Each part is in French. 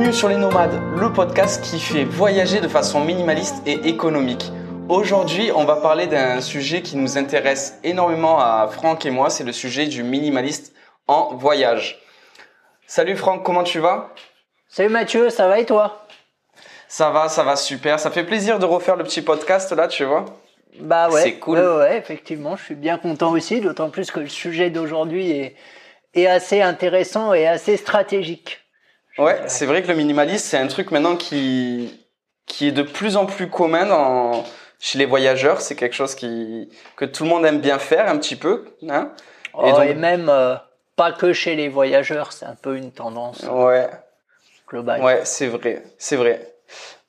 Bienvenue sur Les Nomades, le podcast qui fait voyager de façon minimaliste et économique. Aujourd'hui, on va parler d'un sujet qui nous intéresse énormément à Franck et moi, c'est le sujet du minimaliste en voyage. Salut Franck, comment tu vas? Salut Mathieu, ça va et toi? Ça va, ça va super. Ça fait plaisir de refaire le petit podcast là, tu vois? Bah ouais. C'est cool. Ouais, ouais, effectivement, je suis bien content aussi, d'autant plus que le sujet d'aujourd'hui est, est assez intéressant et assez stratégique. Ouais, c'est vrai que le minimalisme, c'est un truc maintenant qui, qui est de plus en plus commun dans, chez les voyageurs. C'est quelque chose qui, que tout le monde aime bien faire un petit peu. Hein Oh, et, donc- même euh, pas que chez les voyageurs, c'est un peu une tendance ouais, globale. ouais, c'est vrai, c'est vrai.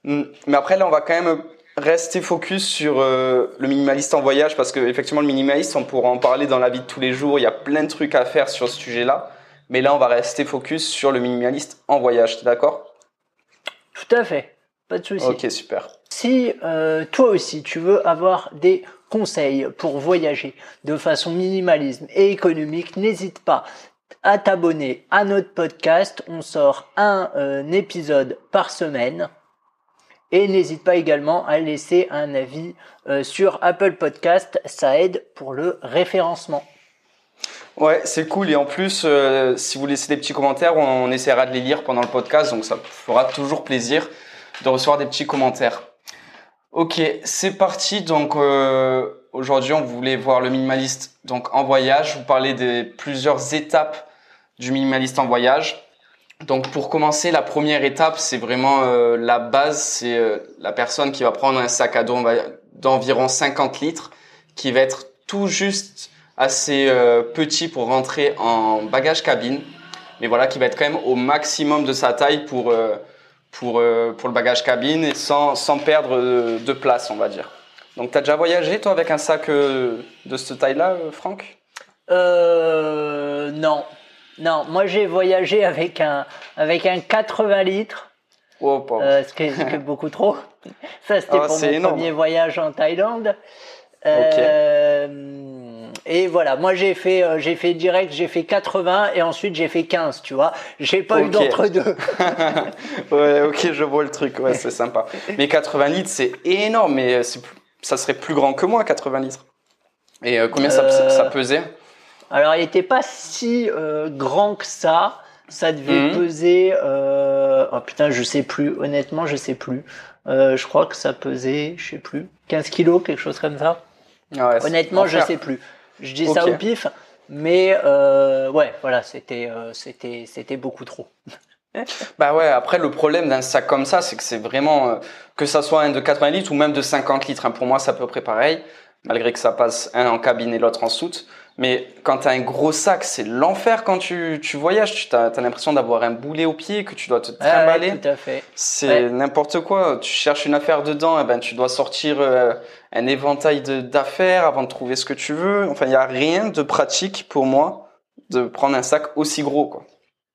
Mm, Mais après, là, on va quand même rester focus sur euh, le minimaliste en voyage parce que effectivement, le minimaliste, on pourra en parler dans la vie de tous les jours. Il y a plein de trucs à faire sur ce sujet-là. Mais là, on va rester focus sur le minimaliste en voyage. T'es d'accord? Tout à fait, pas de souci. Ok, super. Si euh, toi aussi tu veux avoir des conseils pour voyager de façon minimalisme et économique, n'hésite pas à t'abonner à notre podcast. On sort un, euh, épisode par semaine. Et n'hésite pas également à laisser un avis euh, sur Apple Podcast, ça aide pour le référencement. Ouais, c'est cool. Et en plus, euh, si vous laissez des petits commentaires, on, on essaiera de les lire pendant le podcast. Donc ça fera toujours plaisir de recevoir des petits commentaires. Ok, c'est parti. Donc euh, aujourd'hui, on voulait voir le minimaliste donc en voyage. Vous parler des plusieurs étapes du minimaliste en voyage. Donc pour commencer, la première étape, c'est vraiment euh, la base. C'est la personne qui va prendre un sac à dos d'environ 50 litres, qui va être tout juste assez euh, petit pour rentrer en bagage cabine, mais voilà, qui va être quand même au maximum de sa taille pour euh, pour euh, pour le bagage cabine et sans sans perdre de, place, on va dire. Donc, t'as déjà voyagé toi avec un sac de cette taille-là, Franck? Euh, non. Non, moi j'ai voyagé avec un, avec un 80 litres. Oh. Euh, ce qui est, ce qui est beaucoup trop. Ça, c'était Ah, pour mon énorme. premier voyage en Thaïlande. Euh, Et voilà, moi j'ai fait, euh, j'ai fait direct, j'ai fait 80 et ensuite j'ai fait 15, tu vois. J'ai pas eu d'entre deux. ouais, ok, je vois le truc. Ouais, c'est sympa. Mais 80 litres, c'est énorme. Mais plus- ça serait plus grand que moi, 80 litres. Et euh, combien ça, Euh, ça pesait? Alors, il était pas si euh, grand que ça. Ça devait Mhm. peser. Euh... Oh putain, je sais plus. Honnêtement, je sais plus. Euh, je crois que ça pesait, je sais plus, 15 kilos, quelque chose comme ça. Ouais, c'est Honnêtement, je sais plus. Je dis ça au pif, mais euh, ouais, voilà, c'était euh, c'était c'était beaucoup trop. Bah ouais, après le problème d'un sac comme ça, c'est que c'est vraiment, euh, que ça soit un de 80 litres ou même de 50 litres, hein, pour moi c'est à peu près pareil, malgré que ça passe un en cabine et l'autre en soute. Mais quand t'as un gros sac, c'est l'enfer quand tu, tu voyages, tu as, l'impression d'avoir un boulet au pied, que tu dois te Ah ouais, trimballer. tout à fait. c'est Ouais. n'importe quoi, tu cherches une affaire dedans, et ben tu dois sortir euh, un éventail de- d'affaires avant de trouver ce que tu veux. Enfin, il n'y a rien de pratique pour moi de prendre un sac aussi gros, quoi.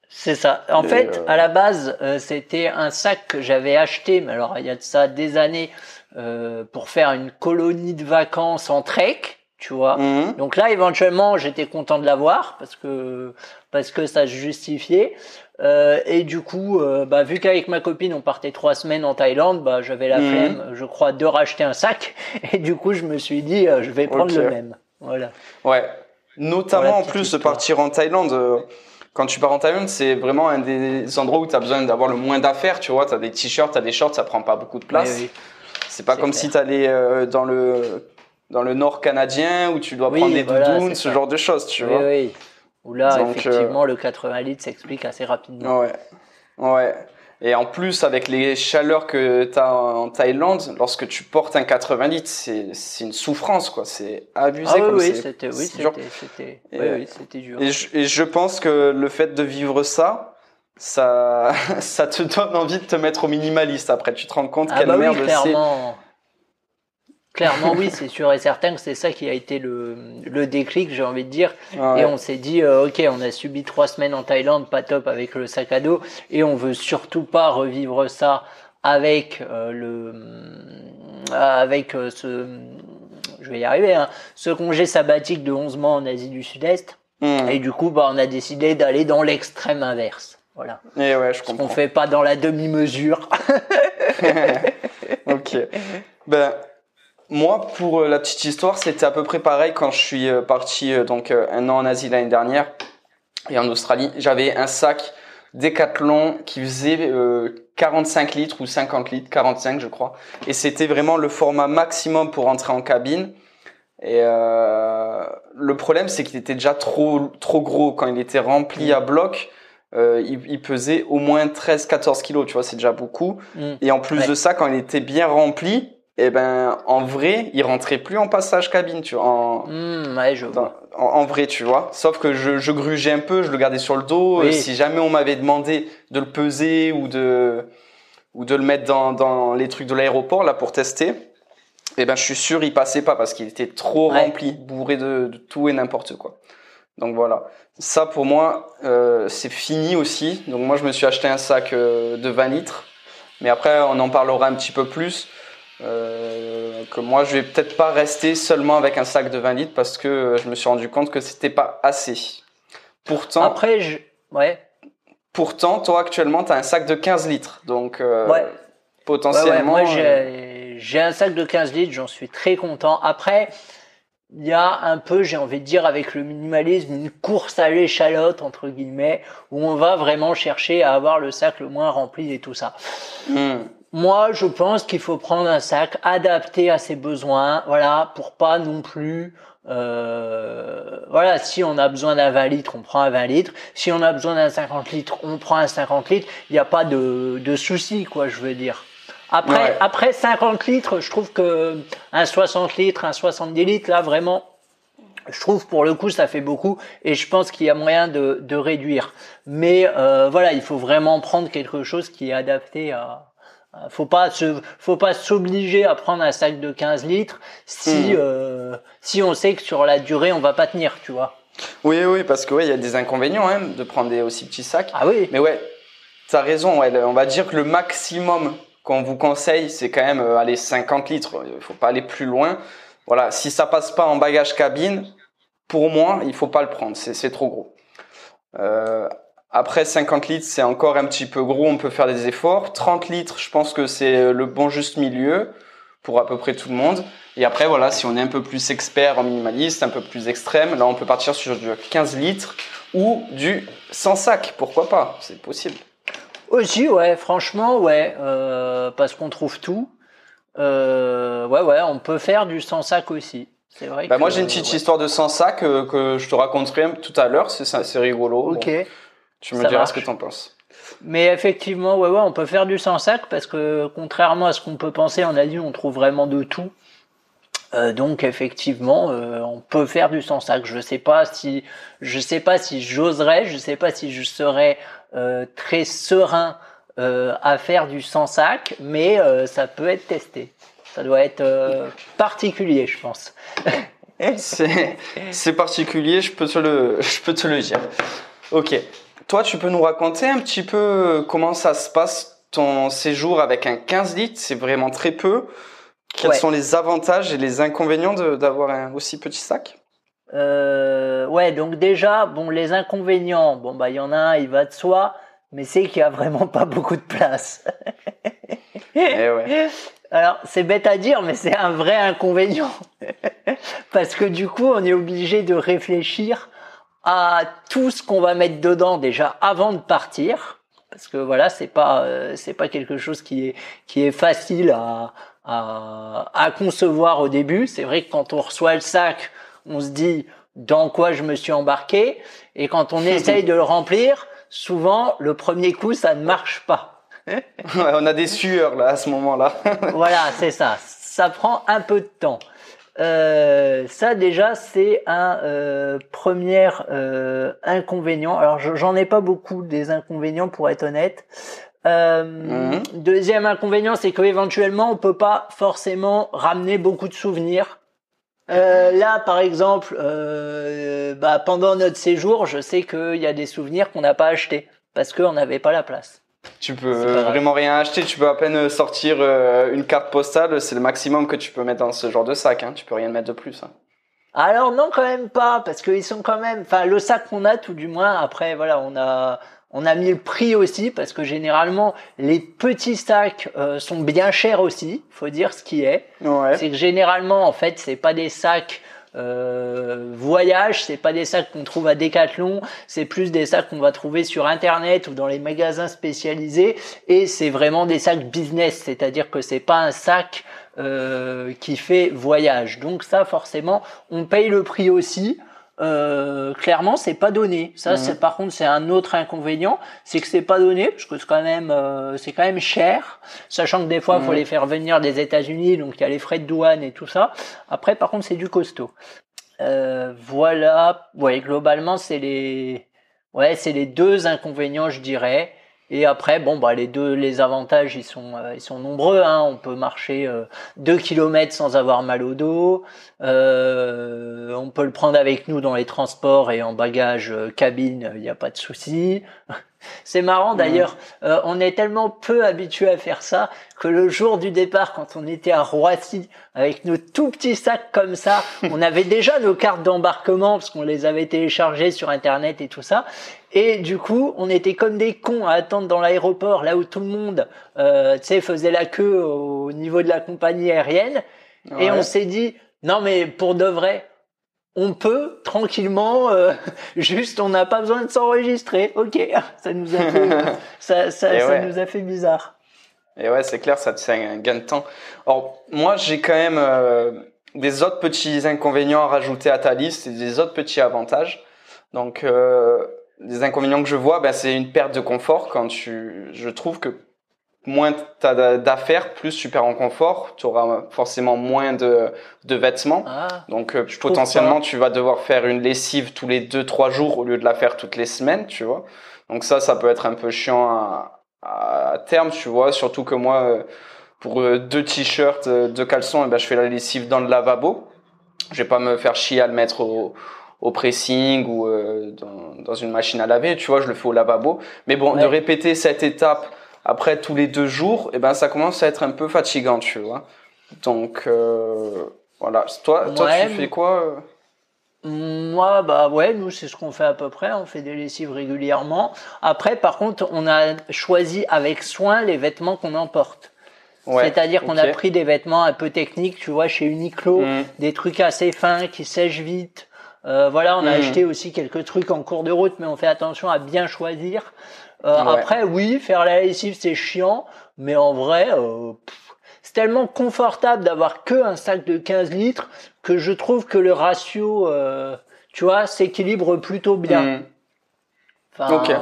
C'est ça. En Et, fait, euh, à la base, euh, c'était un sac que j'avais acheté, mais alors il y a de ça des années, euh, pour faire une colonie de vacances en trek, tu vois. Mhm. Donc là, éventuellement, j'étais content de l'avoir parce que parce que ça se justifiait. Euh, et du coup, euh, bah, vu qu'avec ma copine, on partait trois semaines en Thaïlande, bah, j'avais la Mhm. flemme, je crois, de racheter un sac. Et du coup, je me suis dit, euh, je vais prendre le même. Voilà. Ouais, notamment en plus de partir en Thaïlande. euh, Quand tu pars en Thaïlande, c'est vraiment un des endroits où tu as besoin d'avoir le moins d'affaires. Tu vois, tu as des t-shirts, tu as des shorts, ça prend pas beaucoup de place. Oui. C'est pas comme clair. si tu allais dans le dans le nord canadien où tu dois Oui, prendre des voilà, doudoune, c'est ce ça. genre de choses, tu Oui, vois. oui. Où là, Donc, euh, effectivement, le 80 litres s'explique assez rapidement. Ouais. Ouais. Et en plus, avec les chaleurs que tu as en Thaïlande, lorsque tu portes un 80 litres, c'est c'est une souffrance, quoi. C'est abusé Ah oui, comme oui, c'est- c'était, oui, dur. c'était, oui, oui, c'était dur. Et je, et je pense que le fait de vivre ça, ça, ça te donne envie de te mettre au minimaliste. Après, tu te rends compte Ah quelle bah oui, merde c'est. Clairement. Oui, c'est sûr et certain que c'est ça qui a été le, le déclic, j'ai envie de dire. Ouais. Et on s'est dit, euh, ok, on a subi trois semaines en Thaïlande, pas top avec le sac à dos, et on veut surtout pas revivre ça avec euh, le, euh, avec euh, ce, je vais y arriver, hein, ce congé sabbatique de 11 mois en Asie du Sud-Est. Mmh. Et du coup, bah, on a décidé d'aller dans l'extrême inverse. Voilà. Et ouais, je On comprends. fait pas dans la demi-mesure. ok. Ben, moi, pour euh, la petite histoire, c'était à peu près pareil quand je suis euh, parti euh, donc un an en Asie l'année dernière et en Australie. J'avais un sac Decathlon qui faisait euh, 45 litres ou 50 litres, 45 je crois. Et c'était vraiment le format maximum pour entrer en cabine. Et euh, le problème, c'est qu'il était déjà trop trop gros quand il était rempli à bloc. euh, il, il pesait au moins 13-14 kilos, tu vois, c'est déjà beaucoup. Mm. Et en plus Ouais. de ça, quand il était bien rempli, eh ben, en vrai, il rentrait plus en passage cabine, tu vois, en, Hmm, ouais, je vois. en, en vrai, tu vois. Sauf que je, je grugeais un peu, je le gardais sur le dos. Oui. Si jamais on m'avait demandé de le peser ou de, ou de le mettre dans, dans les trucs de l'aéroport, là, pour tester, eh ben, je suis sûr, il passait pas parce qu'il était trop Ouais. rempli, bourré de, de tout et n'importe quoi. Donc voilà. Ça, pour moi, euh, c'est fini aussi. Donc moi, je me suis acheté un sac euh, de 20 litres. Mais après, on en parlera un petit peu plus. Euh, que moi, je vais peut-être pas rester seulement avec un sac de 20 litres parce que euh, je me suis rendu compte que c'était pas assez. Pourtant, Après, je... ouais. pourtant, toi actuellement, tu as un sac de 15 litres. Donc, euh, Ouais. Ouais, ouais, potentiellement. moi euh, j'ai j'ai un sac de 15 litres, j'en suis très content. Après, il y a un peu, j'ai envie de dire, avec le minimalisme, une course à l'échalote, entre guillemets, où on va vraiment chercher à avoir le sac le moins rempli et tout ça. hmm. Moi, je pense qu'il faut prendre un sac adapté à ses besoins, voilà, pour pas non plus, euh, voilà, si on a besoin d'un 20 litres, on prend un 20 litres. Si on a besoin d'un 50 litres, on prend un 50 litres. Il n'y a pas de, de souci, quoi, je veux dire. Après, Ouais. après 50 litres, je trouve que un 60 litres, un 70 litres, là, vraiment, je trouve pour le coup ça fait beaucoup et je pense qu'il y a moyen de, de réduire. Mais euh, voilà, il faut vraiment prendre quelque chose qui est adapté à. À- Faut pas se, faut pas s'obliger à prendre un sac de 15 litres si Mhm. euh, si on sait que sur la durée on va pas tenir, tu vois. Oui, oui, parce que ouais, il y a des inconvénients hein, de prendre des aussi petits sacs. Ah oui. Mais ouais, t'as raison. Ouais, on va dire que le maximum qu'on vous conseille, c'est quand même euh, aller 50 litres. Il faut pas aller plus loin. Voilà, si ça passe pas en bagage cabine, pour moi, il faut pas le prendre. C'est c'est trop gros. Euh, après 50 litres, c'est encore un petit peu gros. On peut faire des efforts. 30 litres, je pense que c'est le bon juste milieu pour à peu près tout le monde. Et après, voilà, si on est un peu plus expert en minimaliste, un peu plus extrême, là, on peut partir sur du 15 litres ou du sans sac. Pourquoi pas? C'est possible. Aussi, ouais, franchement, ouais, euh, parce qu'on trouve tout. Euh, ouais, ouais, on peut faire du sans sac aussi. C'est vrai. Bah, que, moi, j'ai une petite ouais. histoire de sans sac euh, que je te raconterai tout à l'heure. C'est rigolo. Ok. Bon, tu me ça diras marche. ce que t'en penses. Mais effectivement, ouais, ouais, on peut faire du sans sac parce que contrairement à ce qu'on peut penser, on a dit, on trouve vraiment de tout. Euh, donc effectivement, euh, on peut faire du sans sac. Je sais pas si, je sais pas si j'oserais, je sais pas si je serais euh, très serein à faire du sans sac, mais ça peut être testé. Ça doit être particulier, je pense. C'est c'est particulier, je peux te le, je peux te le dire. Ok. Toi, tu peux nous raconter un petit peu euh, comment ça se passe ton séjour avec un 15 litres? C'est vraiment très peu. Quels Ouais. sont les avantages et les inconvénients d'avoir un aussi petit sac? Euh, ouais, donc déjà, bon, les inconvénients, bon bah il y en a un, il va de soi, mais c'est qu'il y a vraiment pas beaucoup de place. Eh ouais. Alors c'est bête à dire, mais c'est un vrai inconvénient parce que du coup, on est obligé de réfléchir à tout ce qu'on va mettre dedans déjà avant de partir, parce que voilà, c'est pas euh, c'est pas quelque chose qui est qui est facile à à, à concevoir au début. C'est vrai que quand on reçoit le sac, on se dit dans quoi je me suis embarqué, et quand on essaye de le remplir, souvent le premier coup ça ne marche pas. Ouais, on a des sueurs là à ce moment-là. voilà, c'est ça. Ça prend un peu de temps. Euh, ça déjà c'est un euh, premier euh, inconvénient. Alors je- j'en ai pas beaucoup des inconvénients pour être honnête. Euh, Mhm. Deuxième inconvénient, c'est qu'éventuellement on peut pas forcément ramener beaucoup de souvenirs. Euh, là, par exemple, euh, bah, pendant notre séjour, je sais qu'il y a des souvenirs qu'on n'a pas achetés parce qu'on n'avait pas la place. Tu peux grave. vraiment rien acheter. Tu peux à peine sortir euh, une carte postale. C'est le maximum que tu peux mettre dans ce genre de sac. Hein. Tu peux rien mettre de plus. hein. Alors non, quand même pas, parce qu'ils sont quand même. Enfin, le sac qu'on a, tout du moins. Après, voilà, on a On a mis le prix aussi parce que généralement les petits sacs euh, sont bien chers aussi. Faut dire ce qui est. Ouais. C'est que généralement en fait c'est pas des sacs euh, voyage, c'est pas des sacs qu'on trouve à Decathlon, c'est plus des sacs qu'on va trouver sur internet ou dans les magasins spécialisés et c'est vraiment des sacs business, c'est-à-dire que c'est pas un sac euh, qui fait voyage. Donc ça forcément, on paye le prix aussi. Euh, clairement, c'est pas donné. Ça, Mhm. c'est par contre, c'est un autre inconvénient, c'est que c'est pas donné parce que c'est quand même, euh, c'est quand même cher, sachant que des fois, il faut Mhm. les faire venir des États-Unis, donc il y a les frais de douane et tout ça. Après, par contre, c'est du costaud. Euh, voilà. Ouais, globalement, c'est les, ouais, c'est les deux inconvénients, je dirais. Et après, bon, bah, les deux, les avantages, ils sont, euh, ils sont nombreux. Hein. On peut marcher euh, deux kilomètres sans avoir mal au dos. Euh, on peut le prendre avec nous dans les transports et en bagage euh, cabine, il n'y a pas de souci. C'est marrant d'ailleurs, euh, on est tellement peu habitué à faire ça que le jour du départ, quand on était à Roissy avec nos tout petits sacs comme ça, on avait déjà nos cartes d'embarquement parce qu'on les avait téléchargées sur internet et tout ça. Et du coup, on était comme des cons à attendre dans l'aéroport, là où tout le monde, euh, tu sais, faisait la queue au niveau de la compagnie aérienne. Et on s'est dit, non mais pour de vrai, on peut tranquillement, euh, juste on n'a pas besoin de s'enregistrer. Ok, ça nous a fait, ça, ça, ça ouais. nous a fait bizarre. Et ouais, c'est clair, ça te fait un gain de temps. Alors, moi, j'ai quand même euh, des autres petits inconvénients à rajouter à ta liste et des autres petits avantages. Donc, euh, les inconvénients que je vois, ben, c'est une perte de confort quand tu, je trouve que moins tu as d'affaires, plus tu perds en confort, tu auras forcément moins de, de vêtements. Ah, Donc euh, potentiellement tu vas devoir faire une lessive tous les deux trois jours au lieu de la faire toutes les semaines, tu vois. Donc ça ça peut être un peu chiant à, à terme, tu vois. Surtout que moi euh, pour euh, deux t-shirts, deux caleçons, eh ben, je fais la lessive dans le lavabo. Je vais pas me faire chier à le mettre au, au pressing ou dans, dans une machine à laver, tu vois. Je le fais au lavabo. Mais bon, de répéter cette étape après tous les deux jours, eh ben ça commence à être un peu fatigant, tu vois. Donc euh, voilà. Toi, toi Ouais, tu fais quoi euh Moi, bah ouais, nous c'est ce qu'on fait à peu près. On fait des lessives régulièrement. Après, par contre, on a choisi avec soin les vêtements qu'on emporte. Ouais, C'est-à-dire qu'on a pris des vêtements un peu techniques, tu vois, chez Uniqlo, Mm. des trucs assez fins qui sèchent vite. Euh, voilà, on a Mm. acheté aussi quelques trucs en cours de route, mais on fait attention à bien choisir. Euh, Ouais. Après, oui, faire la lessive c'est chiant, mais en vrai, euh, c'est tellement confortable d'avoir que un sac de 15 litres que je trouve que le ratio, euh, tu vois, s'équilibre plutôt bien. Mm. Enfin, Ok.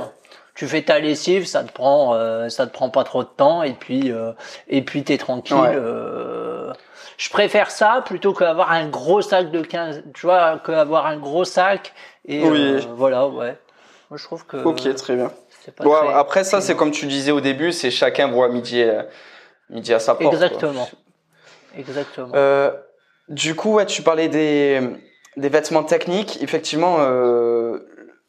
Tu fais ta lessive, ça te prend, euh, ça te prend pas trop de temps, et puis, euh, et puis t'es tranquille. Ouais. euh. Je préfère ça plutôt qu'avoir un gros sac de 15, tu vois, qu'avoir un gros sac. Et Oui. euh, voilà, ouais. Moi, je trouve que Ok, très bien. Pas très- après ça, c'est comme tu disais au début, c'est chacun voit midi, euh, midi à sa porte. quoi. Exactement. Exactement. Euh, du coup, ouais, tu parlais des, des vêtements techniques. Effectivement, euh,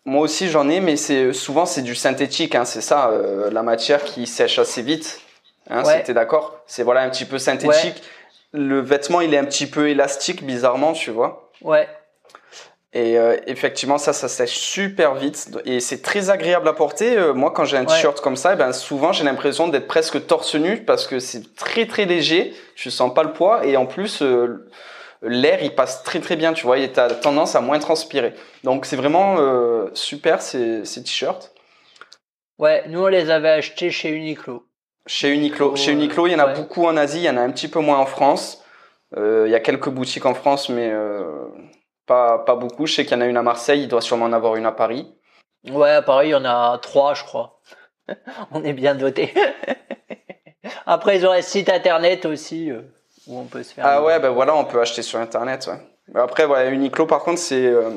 moi aussi j'en ai, mais c'est souvent c'est du synthétique. Hein, c'est ça, euh, la matière qui sèche assez vite. Hein, Ouais. C'était d'accord C'est voilà un petit peu synthétique. Le vêtement, il est un petit peu élastique, bizarrement, tu vois. Ouais. Et euh, effectivement, ça, ça sèche super vite et c'est très agréable à porter. Euh, moi, quand j'ai un Ouais. t-shirt comme ça, eh ben souvent j'ai l'impression d'être presque torse nu parce que c'est très très léger. Je sens pas le poids et en plus euh, l'air il passe très très bien. Tu vois, et t'as tendance à moins transpirer. Donc c'est vraiment super ces, ces t-shirts. Ouais, nous on les avait achetés chez Uniqlo. Chez Uniqlo, chez Uniqlo, il y en a ouais. beaucoup en Asie, il y en a un petit peu moins en France. Il y a quelques boutiques en France, mais pas pas beaucoup. Je sais qu'il y en a une à Marseille, il doit sûrement en avoir une à Paris. Ouais, pareil, il y en a trois, je crois. on est bien doté. Après, ils ont un site internet aussi euh, où on peut se faire. Ah ouais, ben voilà, on peut acheter sur internet. Ouais. Mais Après, voilà, Uniqlo, par contre, c'est euh,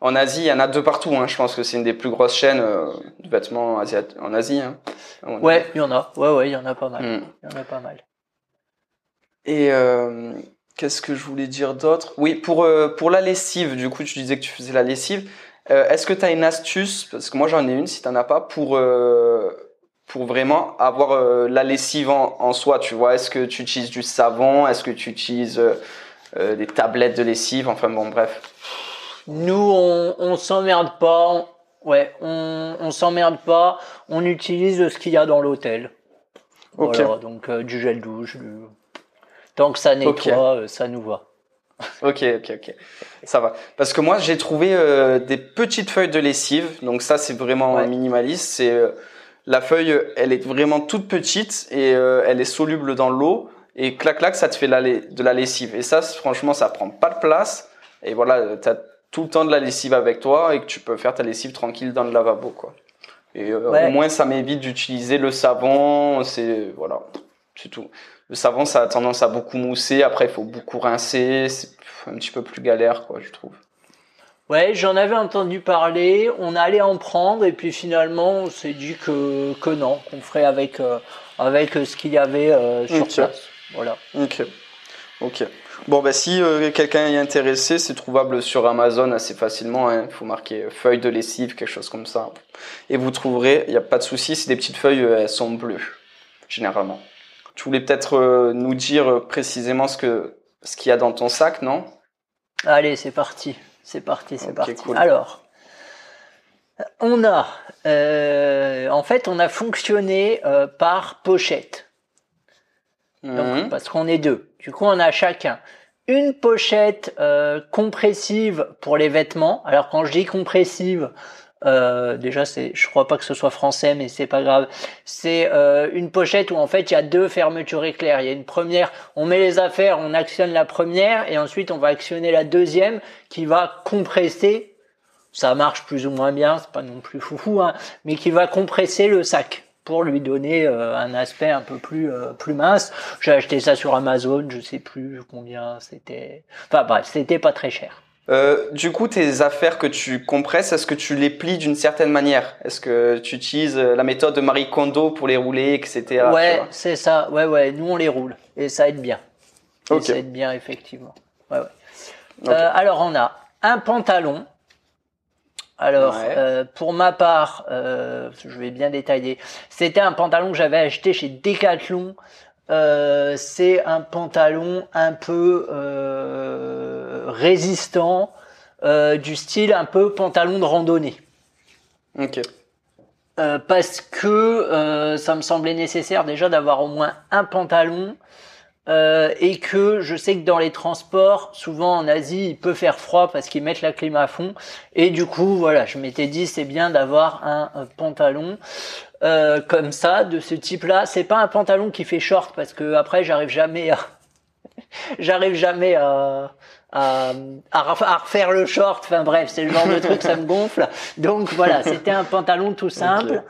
en Asie, il y en a deux partout. Hein. Je pense que c'est une des plus grosses chaînes euh, de vêtements en Asie. Hein. à Ouais, il y en a. Ouais, ouais, il y en a pas mal. avis. Mm. Il y en a pas mal. Et qu'est-ce que je voulais dire d'autre? Oui, pour euh, pour la lessive, du coup, tu disais que tu faisais la lessive. Euh, Est-ce que tu as une astuce? Parce que moi, j'en ai une, si t'en as pas, pour euh, pour vraiment avoir euh, la lessive en, en soi. Tu vois, est-ce que tu utilises du savon? Est-ce que tu utilises euh, euh, des tablettes de lessive? Enfin bon, bref. Nous, on, on s'emmerde pas. On, Ouais, on, on s'emmerde pas. On utilise ce qu'il y a dans l'hôtel. Ok. Voilà, donc euh, du gel douche. du- Tant que ça nettoie, euh, ça nous va. Ok, ok, ok. Ça va. Parce que moi, j'ai trouvé euh, des petites feuilles de lessive. Donc ça, c'est vraiment Ouais. minimaliste. C'est euh, la feuille, elle est vraiment toute petite et euh, elle est soluble dans l'eau. Et clac, clac, ça te fait la de la lessive. Et ça, franchement, ça prend pas de place. Et voilà, t'as tout le temps de la lessive avec toi et que tu peux faire ta lessive tranquille dans le lavabo, quoi. Et Ouais. au moins, ça m'évite d'utiliser le savon. C'est voilà, c'est tout. Le savon, ça a tendance à beaucoup mousser. Après, il faut beaucoup rincer. C'est un petit peu plus galère, quoi, je trouve. Ouais, j'en avais entendu parler. On allait en prendre et puis finalement, on s'est dit que que non, qu'on ferait avec euh, avec euh, ce qu'il y avait euh, sur place. Voilà. Ok. Ok. Bon, bah, si euh, quelqu'un est intéressé, c'est trouvable sur Amazon assez facilement. hein. Il faut marquer feuille de lessive, quelque chose comme ça. Et vous trouverez, il n'y a pas de souci, c'est des petites feuilles, elles sont bleues, généralement. Tu voulais peut-être euh, nous dire euh, précisément ce que ce qu'il y a dans ton sac, non? Allez, c'est parti. C'est parti, c'est parti. cool. Alors, on a, euh, en fait, on a fonctionné euh, par pochette. Donc, Mhm. parce qu'on est deux. Du coup, on a chacun une pochette euh, compressive pour les vêtements. Alors, quand je dis compressive, euh, déjà, c'est, je crois pas que ce soit français, mais c'est pas grave. C'est euh, une pochette où en fait il y a deux fermetures éclairs. Il y a une première, on met les affaires, on actionne la première, et ensuite on va actionner la deuxième qui va compresser. Ça marche plus ou moins bien, c'est pas non plus foufou, hein, mais qui va compresser le sac pour lui donner euh, un aspect un peu plus euh, plus mince. J'ai acheté ça sur Amazon, je sais plus combien c'était. Enfin bref, c'était pas très cher. Euh, du coup, tes affaires que tu compresses, est-ce que tu les plies d'une certaine manière? Est-ce que tu utilises euh, la méthode de Marie Kondo pour les rouler, etc. ouais, c'est ça. Ouais, ouais. Nous on les roule et ça aide bien. Et Ok. Ça aide bien effectivement. Ouais, ouais. Euh, alors on a un pantalon. Alors Ouais. euh, pour ma part, je vais bien détailler. C'était un pantalon que j'avais acheté chez Decathlon. C'est un pantalon un peu résistant, euh, du style un peu pantalon de randonnée. Ok. Euh, parce que euh, ça me semblait nécessaire déjà d'avoir au moins un pantalon et que je sais que dans les transports, souvent en Asie, il peut faire froid parce qu'ils mettent la clim à fond et du coup voilà, je m'étais dit c'est bien d'avoir un, un pantalon euh, comme ça de ce type-là. C'est pas un pantalon qui fait short parce que après j'arrive jamais à j'arrive jamais à à, à ref- à refaire le short. Enfin bref, c'est le genre de truc, ça me gonfle. Donc voilà, c'était un pantalon tout simple.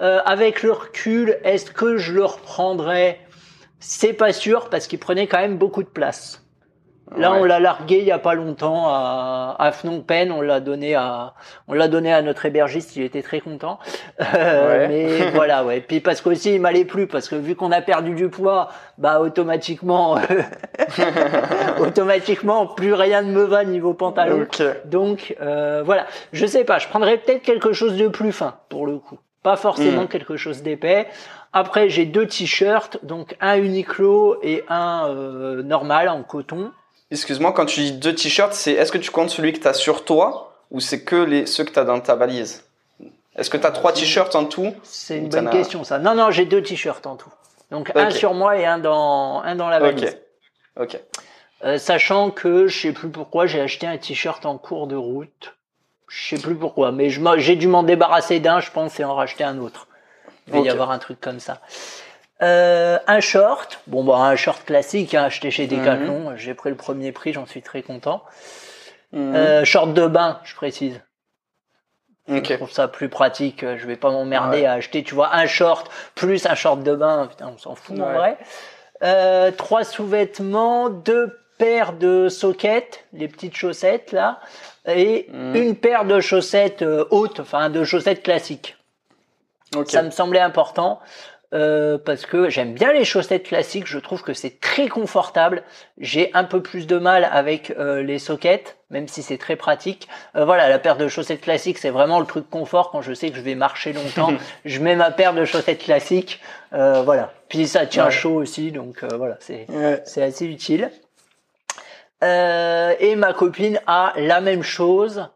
Euh, avec le recul, est-ce que je le reprendrais? C'est pas sûr parce qu'il prenait quand même beaucoup de place. Là, Ouais. on l'a largué il y a pas longtemps à, à Phnom Penh. On l'a donné à, on l'a donné à notre hébergiste. Il était très content. Euh, Ouais. Mais voilà, ouais. Puis parce qu'aussi il m'allait plus parce que vu qu'on a perdu du poids, bah automatiquement, automatiquement, plus rien ne me va niveau pantalon. Donc euh, voilà, je sais pas, je prendrais peut-être quelque chose de plus fin pour le coup, pas forcément Mm. quelque chose d'épais. Après j'ai deux t-shirts, donc un Uniqlo et un euh, normal en coton. Excuse-moi, quand tu dis deux t-shirts, c'est est-ce que tu comptes celui que tu as sur toi ou c'est que les ceux que tu as dans ta valise? Est-ce que tu as trois t-shirts en tout? C'est une bonne question ça. Non non, j'ai deux t-shirts en tout. Donc un sur moi et un dans un dans la valise. Ok. Euh, sachant que je sais plus pourquoi j'ai acheté un t-shirt en cours de route. Je sais plus pourquoi, mais j'ai dû m'en débarrasser d'un, je pense, et en racheter un autre. Il va y avoir un truc comme ça. Euh, un short, bon bah un short classique, hein, acheté chez Decathlon. J'ai pris le premier prix, j'en suis très content. Mhm. Euh, short de bain, je précise. Je ok. trouve ça plus pratique. euh, Je vais pas m'emmerder Ouais. à acheter, tu vois, un short plus un short de bain. Putain, on s'en fout en vrai. Euh, trois sous-vêtements, deux paires de sockets, les petites chaussettes là, et Mhm. une paire de chaussettes euh, hautes, enfin de chaussettes classiques. Ok. Ça me semblait important. Euh, parce que j'aime bien les chaussettes classiques, je trouve que c'est très confortable. J'ai un peu plus de mal avec euh, les sockets, même si c'est très pratique. Euh, voilà, la paire de chaussettes classiques, c'est vraiment le truc confort quand je sais que je vais marcher longtemps. je mets ma paire de chaussettes classiques, euh, voilà. Puis ça tient Ouais. chaud aussi, donc euh, voilà, c'est Ouais. c'est assez utile. Euh, et ma copine a la même chose.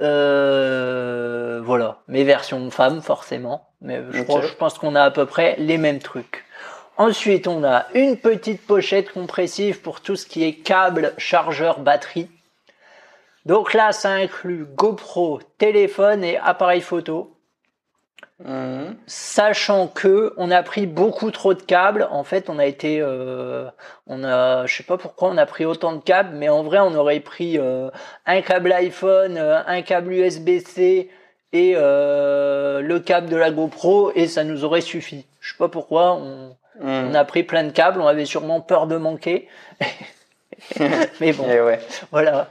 Euh, voilà. mais version femme forcément. Mais je, Ok. crois- je pense qu'on a à peu près les mêmes trucs. Ensuite, on a une petite pochette compressive pour tout ce qui est câble, chargeur, batterie. Donc là, ça inclut GoPro, téléphone et appareil photo. Mhm. Sachant que on a pris beaucoup trop de câbles, en fait, on a été, euh, on a, je sais pas pourquoi on a pris autant de câbles, mais en vrai, on aurait pris euh, un câble iPhone, euh, un câble USB-C et euh, le câble de la GoPro et ça nous aurait suffi. Je sais pas pourquoi on, on a pris plein de câbles, on avait sûrement peur de manquer, mais bon. Et ouais. Voilà.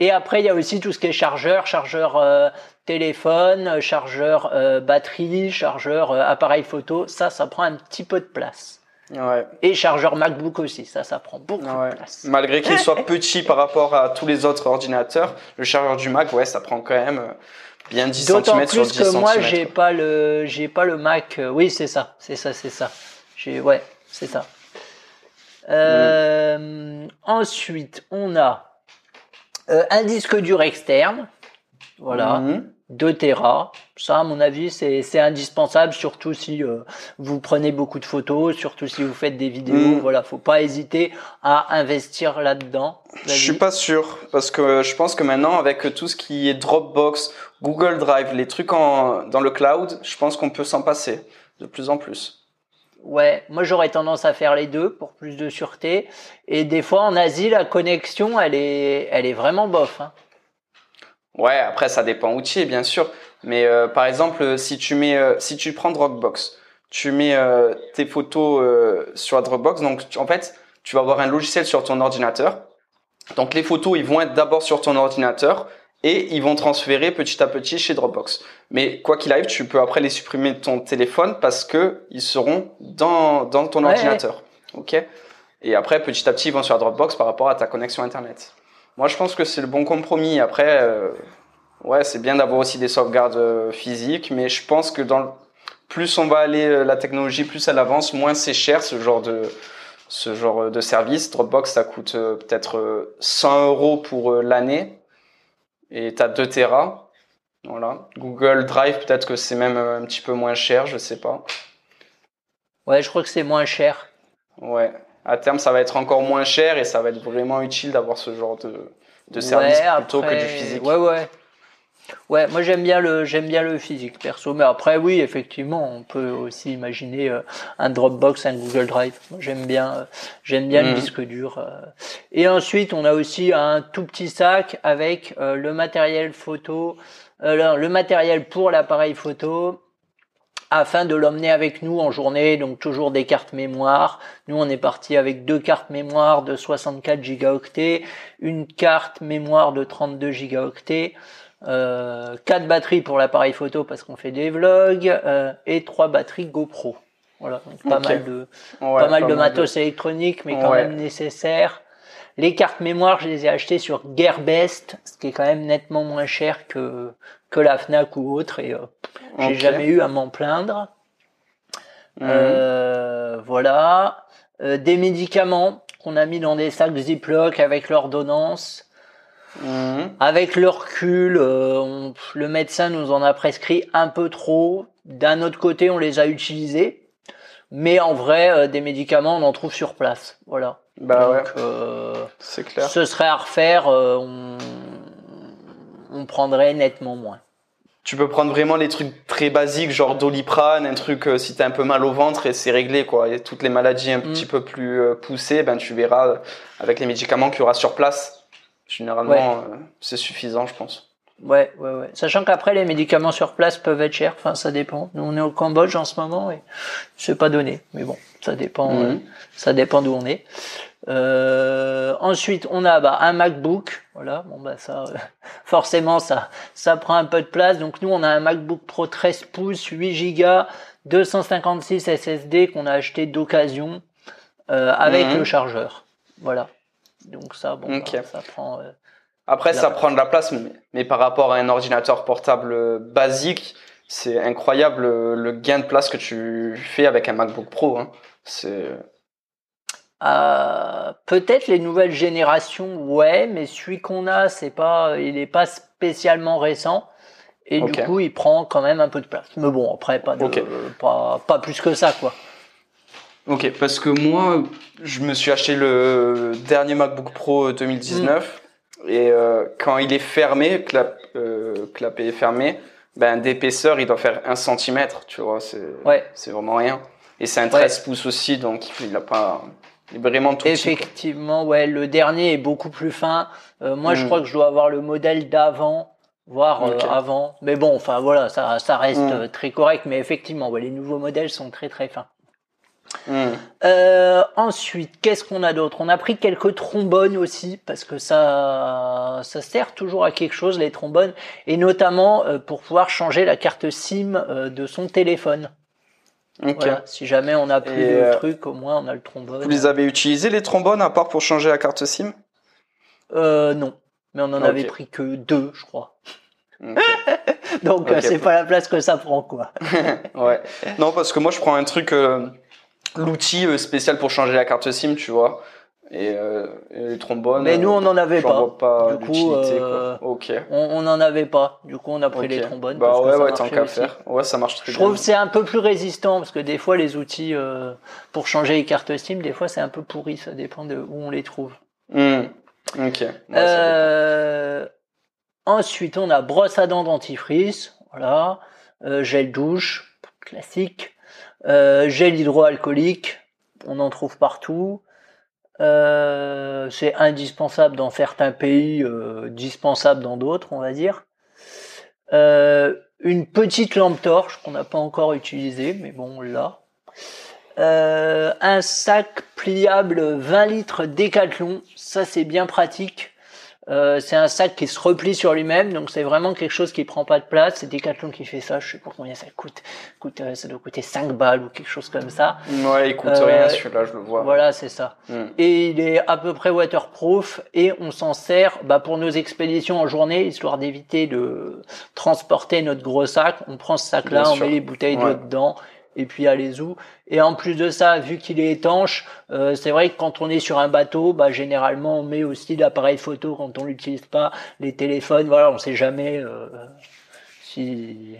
Et après, il y a aussi tout ce qui est chargeur, chargeur euh, téléphone, chargeur euh, batterie, chargeur appareil photo. Ça, ça prend un petit peu de place. Ouais. Et chargeur MacBook aussi. Ça, ça prend beaucoup Ouais. de place. Malgré qu'il soit petit par rapport à tous les autres ordinateurs, le chargeur du Mac, ouais, ça prend quand même bien 10 D'autant cm sur plus 10 que moi, cm. j'ai pas le, j'ai pas le Mac. euh, Oui, c'est ça, c'est ça, c'est ça. J'ai, ouais, c'est ça. Euh, Ensuite, on a euh, un disque dur externe. Voilà. Mhm. 2 Tera. Ça, à mon avis, c'est c'est indispensable, surtout si euh, vous prenez beaucoup de photos, surtout si vous faites des vidéos. Mm. Voilà, faut pas hésiter à investir là-dedans. Je suis pas sûr parce que je pense que maintenant avec tout ce qui est Dropbox, Google Drive, les trucs en, dans le cloud, je pense qu'on peut s'en passer de plus en plus. Ouais, moi j'aurais tendance à faire les deux pour plus de sûreté. Et des fois en Asie, la connexion, elle est, elle est vraiment bof. Hein. Ouais, après ça dépend outil bien sûr, mais euh, par exemple si tu mets, euh, si tu prends Dropbox, tu mets euh, tes photos euh, sur Dropbox, donc tu- en fait tu vas avoir un logiciel sur ton ordinateur. Donc les photos ils vont être d'abord sur ton ordinateur et ils vont transférer petit à petit chez Dropbox. Mais quoi qu'il arrive, tu peux après les supprimer de ton téléphone parce que ils seront dans dans ton Ouais, ordinateur. Ok? Et après petit à petit ils vont sur Dropbox par rapport à ta connexion internet. Moi, je pense que c'est le bon compromis. Après, euh, ouais, c'est bien d'avoir aussi des sauvegardes euh, physiques, mais je pense que dans le- plus on va aller euh, la technologie, plus elle avance, moins c'est cher ce genre de ce genre de service. Dropbox, ça coûte euh, peut-être euh, 100 euros pour euh, l'année, et t'as 2 Tera. Voilà. Google Drive, peut-être que c'est même euh, un petit peu moins cher, je sais pas. Ouais, je crois que c'est moins cher. Ouais. À terme, ça va être encore moins cher et ça va être vraiment utile d'avoir ce genre de, de service Ouais, plutôt que du physique. Ouais, ouais. Ouais, moi j'aime bien le j'aime bien le physique perso, mais après oui effectivement on peut aussi imaginer euh, un Dropbox, un Google Drive. Moi j'aime bien euh, j'aime bien le Mhm. disque dur. euh. Et ensuite on a aussi un tout petit sac avec le matériel photo, le matériel pour l'appareil photo afin de l'emmener avec nous en journée, donc toujours des cartes mémoire. Nous, on est parti avec deux cartes mémoire de 64 gigaoctets, une carte mémoire de 32 gigaoctets, euh, quatre batteries pour l'appareil photo parce qu'on fait des vlogs, euh, et trois batteries GoPro. Voilà, donc pas mal de, Ouais, pas mal de matos électroniques, mais quand Ouais. même nécessaire. Les cartes mémoire, je les ai achetées sur Gearbest, ce qui est quand même nettement moins cher que que la Fnac ou autre, et euh, j'ai jamais eu à m'en plaindre. Mhm. Euh, voilà. Euh, des médicaments qu'on a mis dans des sacs Ziploc avec l'ordonnance. Mhm. Avec le recul, euh, on- le médecin nous en a prescrit un peu trop. D'un autre côté, on les a utilisés. Mais en vrai, euh, des médicaments, on en trouve sur place. Voilà. Bah ouais, Donc, euh, c'est clair. ce serait à refaire. on, on prendrait nettement moins. Tu peux prendre vraiment les trucs très basiques, genre doliprane, un truc euh, si t'as un peu mal au ventre et c'est réglé quoi. Et toutes les maladies un Mm. petit peu plus euh, poussées, ben tu verras euh, avec les médicaments qu'il y aura sur place. Généralement, c'est suffisant, je pense. Ouais, ouais, ouais. Sachant qu'après, les médicaments sur place peuvent être chers. Enfin, ça dépend. Nous, on est au Cambodge en ce moment et c'est pas donné. Mais bon, ça dépend. Mhm. euh, ça dépend d'où on est. Euh, ensuite, on a bah, un MacBook. Voilà. Bon bah ça, euh, forcément, ça, ça prend un peu de place. Donc nous, on a un MacBook Pro 13 pouces, 8 Go, 256 SSD qu'on a acheté d'occasion euh, avec Mhm. le chargeur. Voilà. Donc ça, bon, bah, ça prend. Euh, Après, ça prend de la place, mais, mais par rapport à un ordinateur portable euh, basique, c'est incroyable euh, le gain de place que tu fais avec un MacBook Pro. Hein. C'est Euh, peut-être les nouvelles générations, ouais, mais celui qu'on a, c'est pas, il est pas spécialement récent. Et du coup, il prend quand même un peu de place. Mais bon, après, pas, de, Ok. pas, pas plus que ça, quoi. Ok, parce que moi, je me suis acheté le dernier MacBook Pro 2019 et euh, quand il est fermé, que la, euh, que la est fermée, ben d'épaisseur, il doit faire 1 cm, tu vois, c'est Ouais. c'est vraiment rien. Et c'est un 13 pouces aussi, donc il a pas, il est vraiment tout petit. Effectivement, ouais, le dernier est beaucoup plus fin. Euh, moi, je Mm. crois que je dois avoir le modèle d'avant, voire euh, avant. Mais bon, enfin voilà, ça, ça reste Mm. euh, très correct. Mais effectivement, ouais, les nouveaux modèles sont très très fins. Euh, ensuite, qu'est-ce qu'on a d'autre? On a pris quelques trombones aussi parce que ça, ça sert toujours à quelque chose les trombones et notamment euh, pour pouvoir changer la carte SIM euh, de son téléphone. Ok. Voilà, si jamais on a plus de trucs, au moins on a le trombone. Vous les avez utilisés les trombones à part pour changer la carte SIM? Non, mais on en avait pris que deux, je crois. Donc euh, Ok. c'est pas la place que ça prend quoi. Ouais. Non, parce que moi, je prends un truc, euh, l'outil euh, spécial pour changer la carte SIM, tu vois. Et, euh, et les trombones. Mais nous euh, on n'en avait pas. Du coup, l'utilité, euh, quoi. Ok. On n'en avait pas. Du coup on a pris les trombones. Bah parce que ouais, ça ouais, tant qu'à faire. Ouais, ça marche très Je bien. trouve que c'est un peu plus résistant parce que des fois les outils euh, pour changer les cartes SIM, des fois c'est un peu pourri, ça dépend de où on les trouve. Hmm. Ok. Ouais, ensuite on a brosse à dents dentifrice, voilà, gel douche, classique, Euh, gel hydroalcoolique, on en trouve partout. Euh, c'est indispensable dans certains pays, euh, dispensable dans d'autres, on va dire. Euh, une petite lampe torche qu'on n'a pas encore utilisée, mais bon, on l'a. Euh, un sac pliable 20 litres Décathlon, ça c'est bien pratique. Euh, c'est un sac qui se replie sur lui-même, donc c'est vraiment quelque chose qui prend pas de place. C'est Decathlon qui fait ça, je sais pas combien ça coûte. coûte euh, ça doit coûter 5 balles ou quelque chose comme ça. Ouais, il coûte Euh, rien celui-là, je le vois. Voilà, c'est ça. Hmm. Et il est à peu près waterproof et on s'en sert bah, pour nos expéditions en journée, histoire d'éviter de transporter notre gros sac. On prend ce sac-là, on met les bouteilles d'eau dedans et puis allez-y. Et en plus de ça, vu qu'il est étanche, euh, c'est vrai que quand on est sur un bateau, bah, généralement on met aussi l'appareil photo quand on l'utilise pas, les téléphones, voilà, on sait jamais euh, si...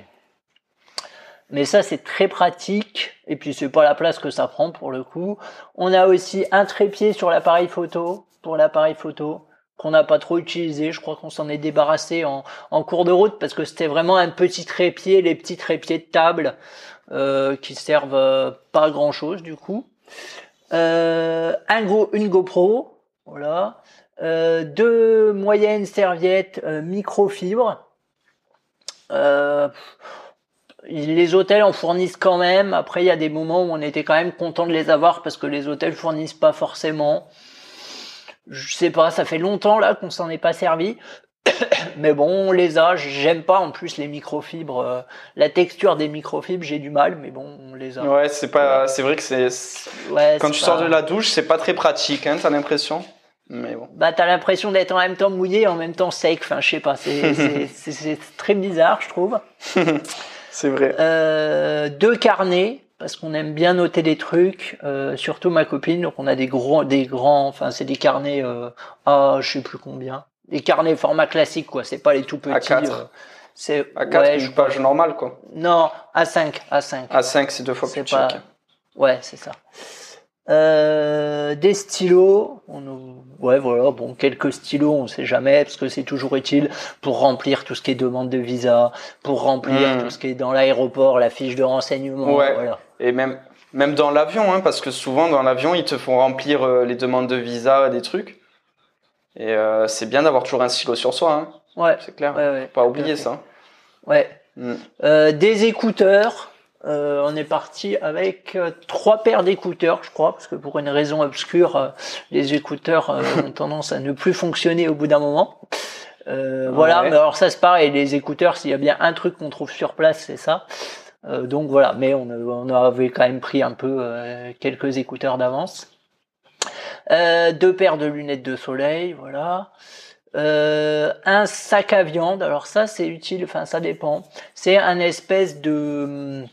Mais ça, c'est très pratique. Et puis, c'est pas la place que ça prend pour le coup. On a aussi un trépied sur l'appareil photo, pour l'appareil photo, qu'on n'a pas trop utilisé. Je crois qu'on s'en est débarrassé en, en cours de route parce que c'était vraiment un petit trépied, les petits trépieds de table euh, qui servent euh, pas grand chose du coup. Euh, un gros, une GoPro, voilà. Deux moyennes serviettes microfibre. Euh, les hôtels en fournissent quand même. Après, il y a des moments où on était quand même content de les avoir parce que les hôtels fournissent pas forcément. Je sais pas, ça fait longtemps là qu'on s'en est pas servi. Mais bon, on les a. J'aime pas en plus les microfibres. euh, la texture des microfibres, j'ai du mal, mais bon, on les a. Ouais, c'est pas, c'est vrai que c'est, Ouais, quand tu pas- sors de la douche, c'est pas très pratique, hein, t'as l'impression. Mais bon. Bah, t'as l'impression d'être en même temps mouillé et en même temps sec. Enfin, je sais pas, c'est- c'est c'est- c'est très bizarre, je trouve. C'est vrai. Euh, deux carnets parce qu'on aime bien noter des trucs, euh, surtout ma copine. Donc on a des gros, des grands, enfin c'est des carnets euh, à je sais plus combien, des carnets format classique quoi. C'est pas les tout petits. A4. euh, c'est À 4, ouais, une page normale, quoi. non A5, A5. À 5, c'est deux fois plus pas-. Ouais, c'est ça. Euh, des stylos, on nous- ouais voilà, bon quelques stylos, on sait jamais parce que c'est toujours utile pour remplir tout ce qui est demande de visa, pour remplir Hmm. tout ce qui est dans l'aéroport, la fiche de renseignement, Ouais. voilà. Et même, même dans l'avion, hein, parce que souvent dans l'avion, ils te font remplir euh, les demandes de visa, des trucs. Et euh, c'est bien d'avoir toujours un stylo sur soi, hein, Ouais, c'est clair. ouais, ouais. Pas tout à oublier ça. Ouais. Mm. Euh, des écouteurs. Euh, on est parti avec euh, trois paires d'écouteurs, je crois, parce que pour une raison obscure, euh, les écouteurs euh, ont tendance à ne plus fonctionner au bout d'un moment. Euh, Voilà, mais alors ça c'est pareil, les écouteurs, s'il y a bien un truc qu'on trouve sur place, c'est ça. Euh, donc voilà, mais on, on avait quand même pris un peu euh, quelques écouteurs d'avance. Euh, deux paires de lunettes de soleil, voilà. Euh, un sac à viande, alors ça c'est utile, enfin ça dépend. C'est un espèce de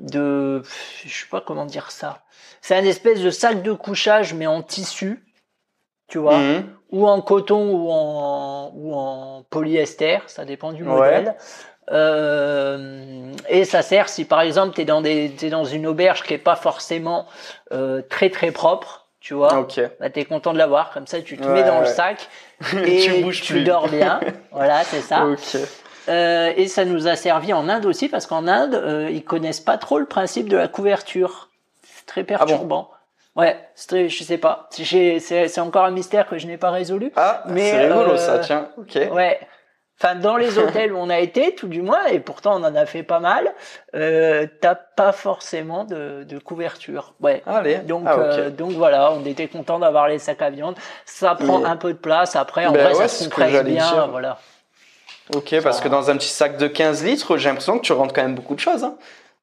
de je sais pas comment dire ça. C'est un espèce de sac de couchage mais en tissu. tu vois, Mhm. ou en coton ou en, ou en polyester, ça dépend du Ouais. modèle. Euh, et ça sert si par exemple tu es dans, des, t'es dans une auberge qui est pas forcément euh, très très propre, tu vois. Ok. Bah, t'es content de l'avoir, comme ça tu te Ouais, mets dans le sac et Tu bouges plus. dors bien. voilà, c'est ça. Euh, et ça nous a servi en Inde aussi parce qu'en Inde, euh, ils connaissent pas trop le principe de la couverture. C'est très Ah bon perturbant. Ouais, c'est très, je sais pas. C'est encore un mystère que je n'ai pas résolu. Ah, Mais, c'est rigolo euh, ça, tiens. Ok. Ouais. Enfin, dans les hôtels où on a été, tout du moins, et pourtant on en a fait pas mal, euh, t'as pas forcément de, de couverture. Ouais. Allez. Donc, ah, euh, donc voilà, on était content d'avoir les sacs à viande. Ça prend Mais- un peu de place. Après, en Ben vrai, ouais, ça se compresse bien. dire. Voilà. Ok, parce que dans un petit sac de 15 litres, j'ai l'impression que tu rentres quand même beaucoup de choses. Hein.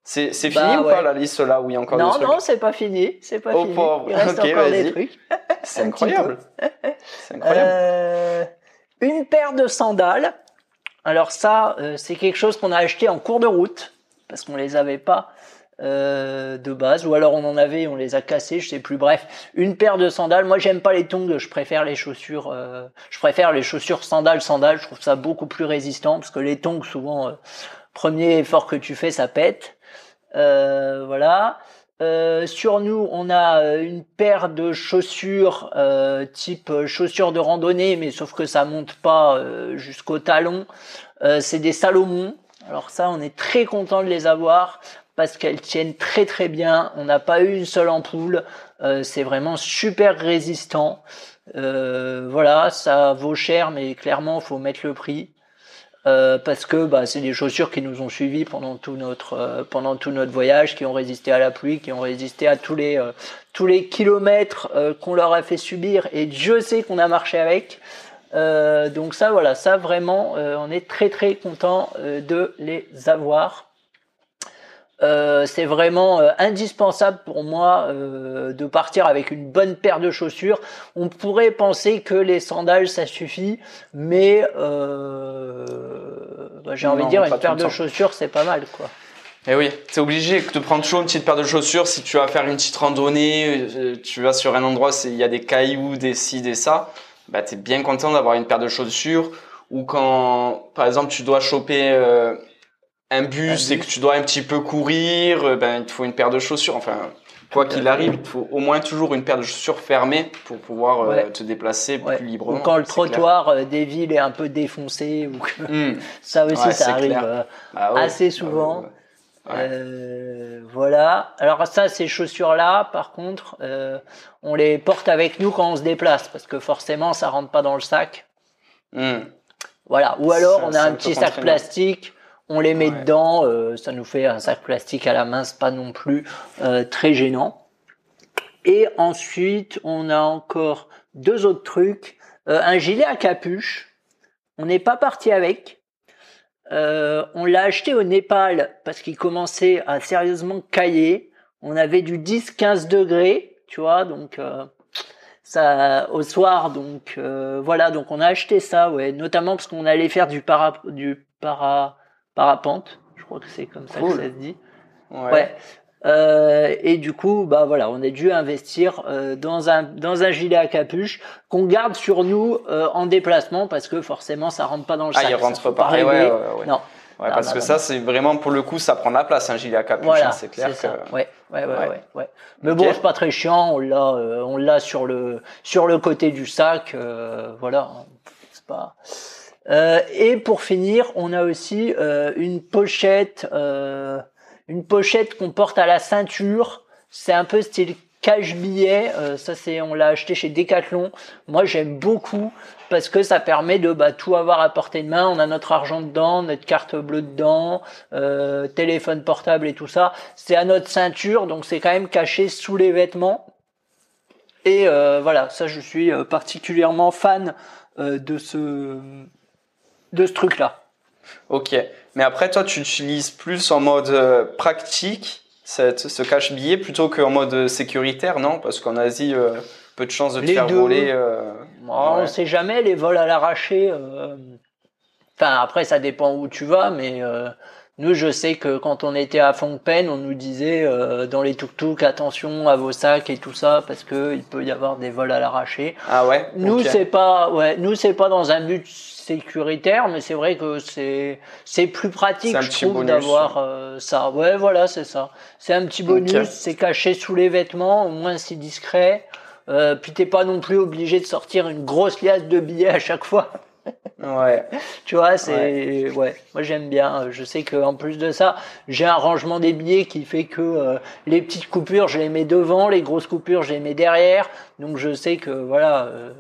C'est c'est Bah, fini ou ouais. pas la liste là où il y a encore des Non, trucs? non, c'est pas fini. C'est pas Oh, fini. pauvre. Il reste Ok, encore vas-y. des trucs. C'est incroyable. C'est incroyable. Euh, une paire de sandales. Alors ça, euh, c'est quelque chose qu'on a acheté en cours de route parce qu'on les avait pas euh, de base, ou alors on en avait, on les a cassés, je sais plus. Bref, une paire de sandales. Moi, j'aime pas les tongs, je préfère les chaussures. euh, je préfère les chaussures sandales sandales. Je trouve ça beaucoup plus résistant parce que les tongs, souvent, premier effort que tu fais, ça pète. Voilà. Euh, sur nous, on a euh, une paire de chaussures euh, type chaussures de randonnée, mais sauf que ça monte pas euh, jusqu'au talon. C'est des Salomon. Alors ça, on est très content de les avoir parce qu'elles tiennent très très bien. On n'a pas eu une seule ampoule. C'est vraiment super résistant. Voilà, ça vaut cher, mais clairement, faut mettre le prix. Euh, parce que bah, c'est des chaussures qui nous ont suivis pendant tout notre euh, pendant tout notre voyage, qui ont résisté à la pluie, qui ont résisté à tous les euh, tous les kilomètres qu'on leur a fait subir. Et Dieu sait qu'on a marché avec. Donc ça, voilà, ça vraiment, on est très très content de les avoir. Euh, c'est vraiment euh, indispensable pour moi euh, de partir avec une bonne paire de chaussures. On pourrait penser que les sandales ça suffit, mais euh, bah, j'ai envie de dire une paire de temps. chaussures c'est pas mal quoi. Et oui, t'es obligé de prendre toujours une petite paire de chaussures si tu vas faire une petite randonnée, tu vas sur un endroit il y a des cailloux, des ci, des ça, bah t'es bien content d'avoir une paire de chaussures. Ou quand, par exemple, tu dois choper un bus et que tu dois un petit peu courir, euh, ben il te faut une paire de chaussures. Enfin, quoi qu'il arrive, il te faut au moins toujours une paire de chaussures fermées pour pouvoir euh, te déplacer Ouais. plus librement. Ou quand le c'est clair. trottoir euh, des villes est un peu défoncé, ou que Hmm. ça aussi Ouais, ça c'est arrive. euh, Ah. Assez Ah souvent. Euh, voilà. Alors ça, ces chaussures-là, par contre, on les porte avec nous quand on se déplace, parce que forcément, ça rentre pas dans le sac. Hmm. Voilà. Ou alors, Ça, on c'est a un petit sac plastique, on les met Ouais. dedans, euh, ça nous fait un sac plastique à la main, c'est pas non plus euh, très gênant. Et ensuite, on a encore deux autres trucs. Euh, un gilet à capuche. On n'est pas parti avec. On l'a acheté au Népal parce qu'il commençait à sérieusement cailler. On avait du 10-15 degrés, tu vois, donc ça au soir, donc voilà, donc on a acheté ça, ouais, notamment parce qu'on allait faire du para du para parapente, je crois que c'est comme ça que ça se dit. Ouais. Ouais. Euh, et du coup, bah voilà, on a dû investir euh, dans un dans un gilet à capuche qu'on garde sur nous euh, en déplacement parce que forcément ça rentre pas dans le Ah, sac. il ça, rentre pas. ouais, ouais. Non, Ouais, Non, parce non, que non. ça, c'est vraiment pour le coup, ça prend la place, un gilet à capuche. voilà, hein, c'est clair que. Ouais, ouais, ouais. Mais Ok. bon, c'est pas très chiant. On l'a, euh, on l'a sur le sur le côté du sac. euh, voilà, c'est pas. Euh, et pour finir, on a aussi euh, une pochette, euh, une pochette qu'on porte à la ceinture. C'est un peu style cache-billet. Euh, ça, c'est, on l'a acheté chez Decathlon. Moi, j'aime beaucoup parce que ça permet de bah, tout avoir à portée de main. On a notre argent dedans, notre carte bleue dedans, euh, téléphone portable et tout ça. C'est à notre ceinture, donc c'est quand même caché sous les vêtements. Et euh, voilà, ça, je suis particulièrement fan de ce de ce truc-là. Ok. Mais après, toi, tu utilises plus en mode euh, pratique cette, ce cache-billet plutôt qu'en mode euh, sécuritaire, non? Parce qu'en Asie, euh, peu de chances de te Les faire deux. voler. euh, Ouais. On sait jamais les vols à l'arraché. euh, Enfin après ça dépend où tu vas, mais Nous, je sais que quand on était à Phnom on nous disait euh, dans les tuk-tuk, attention à vos sacs et tout ça, parce que il peut y avoir des vols à l'arraché. Ah ouais. Nous, c'est pas, ouais, nous c'est pas dans un but sécuritaire, mais c'est vrai que c'est c'est plus pratique, je trouve, d'avoir euh, ça. Ouais, voilà, c'est ça. C'est un petit bonus, c'est caché sous les vêtements, au moins c'est discret. Euh, puis t'es pas non plus obligé de sortir une grosse liasse de billets à chaque fois. Ouais. tu vois, c'est ouais. Moi j'aime bien. Je sais qu'en plus de ça, j'ai un rangement des billets qui fait que euh, les petites coupures, je les mets devant, les grosses coupures, je les mets derrière. Donc je sais que voilà. Euh,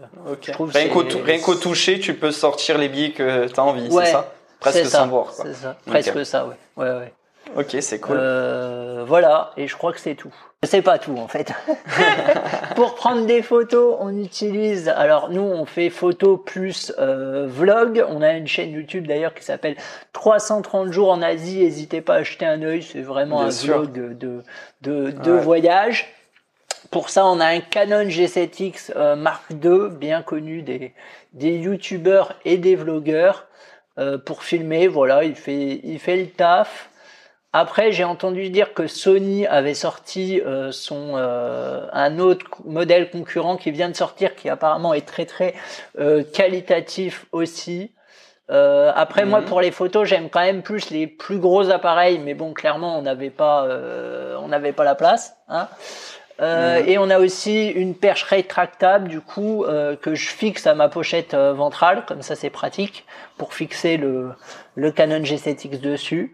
rien qu'au toucher, tu peux sortir les billets que tu as envie, c'est ça? Presque sans voir. C'est ça. Presque ça, ouais. Ouais, ouais. Ok, c'est cool. Euh, voilà, et je crois que c'est tout. C'est pas tout en fait. Pour prendre des photos, on utilise. Alors nous, on fait photo plus euh, vlog. On a une chaîne YouTube d'ailleurs qui s'appelle 330 jours en Asie. N'hésitez pas à acheter un œil. C'est vraiment un vlog de de, de voyage. Pour ça, on a un Canon G7X euh, Mark II, bien connu des des YouTubeurs et des vlogueurs pour filmer. Voilà, il fait il fait le taf. Après, j'ai entendu dire que Sony avait sorti euh, son euh, un autre modèle concurrent qui vient de sortir, qui apparemment est très très euh, qualitatif aussi. après, moi, mhm. pour les photos, j'aime quand même plus les plus gros appareils, mais bon, clairement, on n'avait pas on n'avait pas la place. Hein. Mhm. Et on a aussi une perche rétractable du coup que je fixe à ma pochette ventrale, comme ça c'est pratique pour fixer le, le Canon G7X dessus.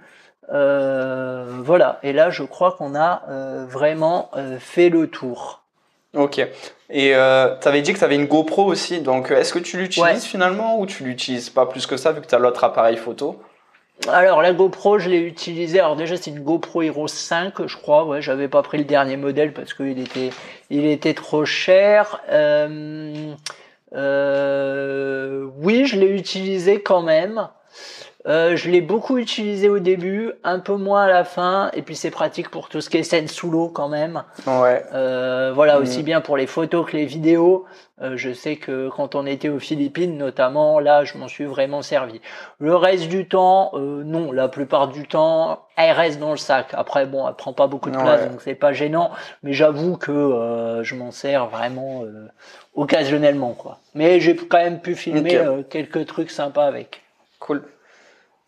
Euh, voilà, et là je crois qu'on a euh, vraiment euh, fait le tour. Ok. Et tu avais dit que tu avais une GoPro aussi, donc est-ce que tu l'utilises finalement ou tu l'utilises pas plus que ça vu que tu as l'autre appareil photo? Alors la GoPro, je l'ai utilisée. Alors déjà c'est une GoPro Hero 5, je crois. Ouais, j'avais pas pris le dernier modèle parce qu'il était, il était trop cher. Oui, je l'ai utilisé quand même. Euh, je l'ai beaucoup utilisé au début, un peu moins à la fin, et puis c'est pratique pour tout ce qui est scène sous l'eau quand même. Ouais. Euh, voilà, mm. aussi bien pour les photos que les vidéos. Euh, je sais que quand on était aux Philippines, notamment, là, je m'en suis vraiment servi. Le reste du temps, euh, non. La plupart du temps, elle reste dans le sac. Après, bon, elle prend pas beaucoup de place, donc c'est pas gênant. Mais j'avoue que euh, je m'en sers vraiment occasionnellement, quoi. Mais j'ai quand même pu filmer quelques trucs sympas avec. Cool.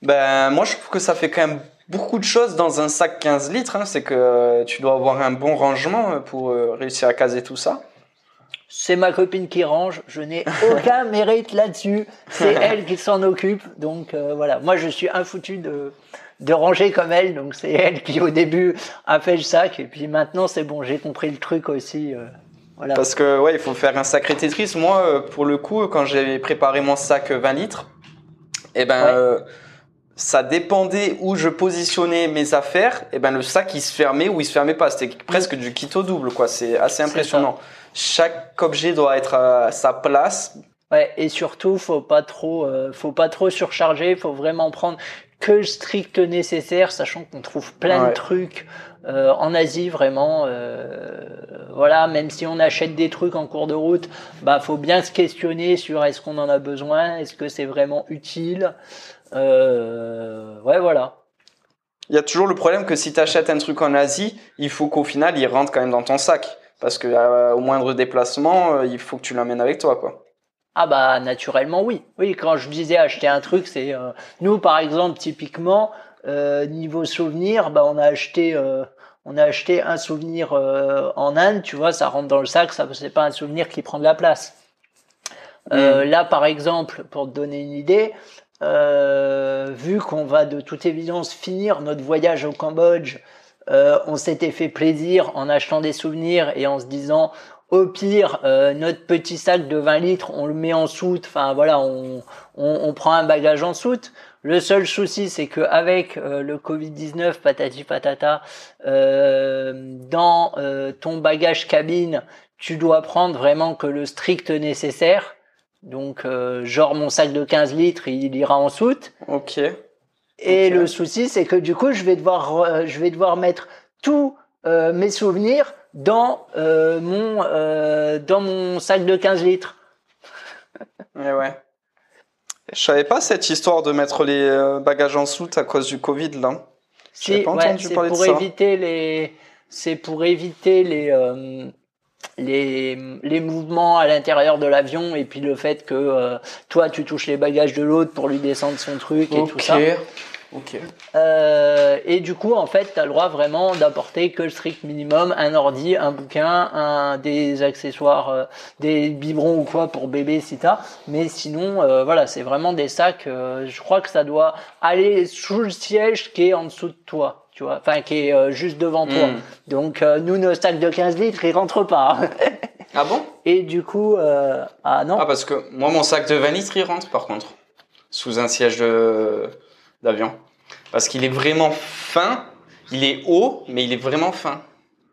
Ben, moi, je trouve que ça fait quand même beaucoup de choses dans un sac 15 litres. Hein. C'est que tu dois avoir un bon rangement euh, pour euh, réussir à caser tout ça. C'est ma copine qui range. Je n'ai aucun mérite là-dessus. C'est elle qui s'en occupe. Donc euh, voilà. Moi, je suis infoutu de de ranger comme elle. Donc c'est elle qui au début a fait le sac. Et puis maintenant, c'est bon. J'ai compris le truc aussi. voilà. Parce que ouais, il faut faire un sacré Tetris. Moi, pour le coup, quand j'ai préparé mon sac 20 litres, et eh ben ça dépendait où je positionnais mes affaires, et ben le sac il se fermait ou il se fermait pas. C'était presque du kit au double, quoi. C'est assez impressionnant. Chaque objet doit être à sa place. Ouais, et surtout, faut pas trop, euh, faut pas trop surcharger. Faut vraiment prendre que le strict nécessaire, sachant qu'on trouve plein de trucs euh, en Asie vraiment. Euh, voilà, même si on achète des trucs en cours de route, bah faut bien se questionner sur est-ce qu'on en a besoin, est-ce que c'est vraiment utile. Euh, ouais, voilà. Il y a toujours le problème que si tu achètes un truc en Asie, il faut qu'au final, il rentre quand même dans ton sac. Parce que euh, au moindre déplacement, euh, il faut que tu l'emmènes avec toi, quoi. Ah bah naturellement oui. Oui, quand je disais acheter un truc, c'est nous par exemple typiquement niveau souvenir, bah on a acheté on a acheté un souvenir en Inde, tu vois, ça rentre dans le sac, ça c'est pas un souvenir qui prend de la place. Hmm. Là par exemple, pour te donner une idée, euh, vu qu'on va de toute évidence finir notre voyage au Cambodge, euh, on s'était fait plaisir en achetant des souvenirs et en se disant au pire euh, notre petit sac de 20 litres on le met en soute. Enfin voilà on, on, prend un bagage en soute. Le seul souci c'est que avec le Covid 19 patati patata dans ton bagage cabine tu dois prendre vraiment que le strict nécessaire donc, euh, genre, mon sac de 15 litres, il ira en soute. Ok. Et le souci, c'est que du coup, je vais devoir, euh, je vais devoir mettre tous euh, mes souvenirs dans mon dans mon sac de 15 litres. ouais, ouais. Je savais pas cette histoire de mettre les bagages en soute à cause du Covid là. Si, pas ouais, entendu c'est parler de pour ça. éviter les, c'est pour éviter les, les, les mouvements à l'intérieur de l'avion et puis le fait que euh, toi tu touches les bagages de l'autre pour lui descendre son truc et tout ça. Ok. Euh, et du coup, en fait, tu as le droit vraiment d'apporter que le strict minimum, un ordi, un bouquin, un, des accessoires, euh, des biberons ou quoi pour bébé si t'as. Mais sinon, euh, voilà, c'est vraiment des sacs. euh, je crois que ça doit aller sous le siège qui est en dessous de toi. Tu vois, enfin qui est euh, juste devant toi. Mm. Donc euh, nous, nos sacs de 15 litres, ils rentrent pas. Ah bon? Et du coup, euh, ah non, Ah parce que moi mon sac de 20 litres il rentre par contre sous un siège d'avion parce qu'il est vraiment fin. Il est haut mais il est vraiment fin.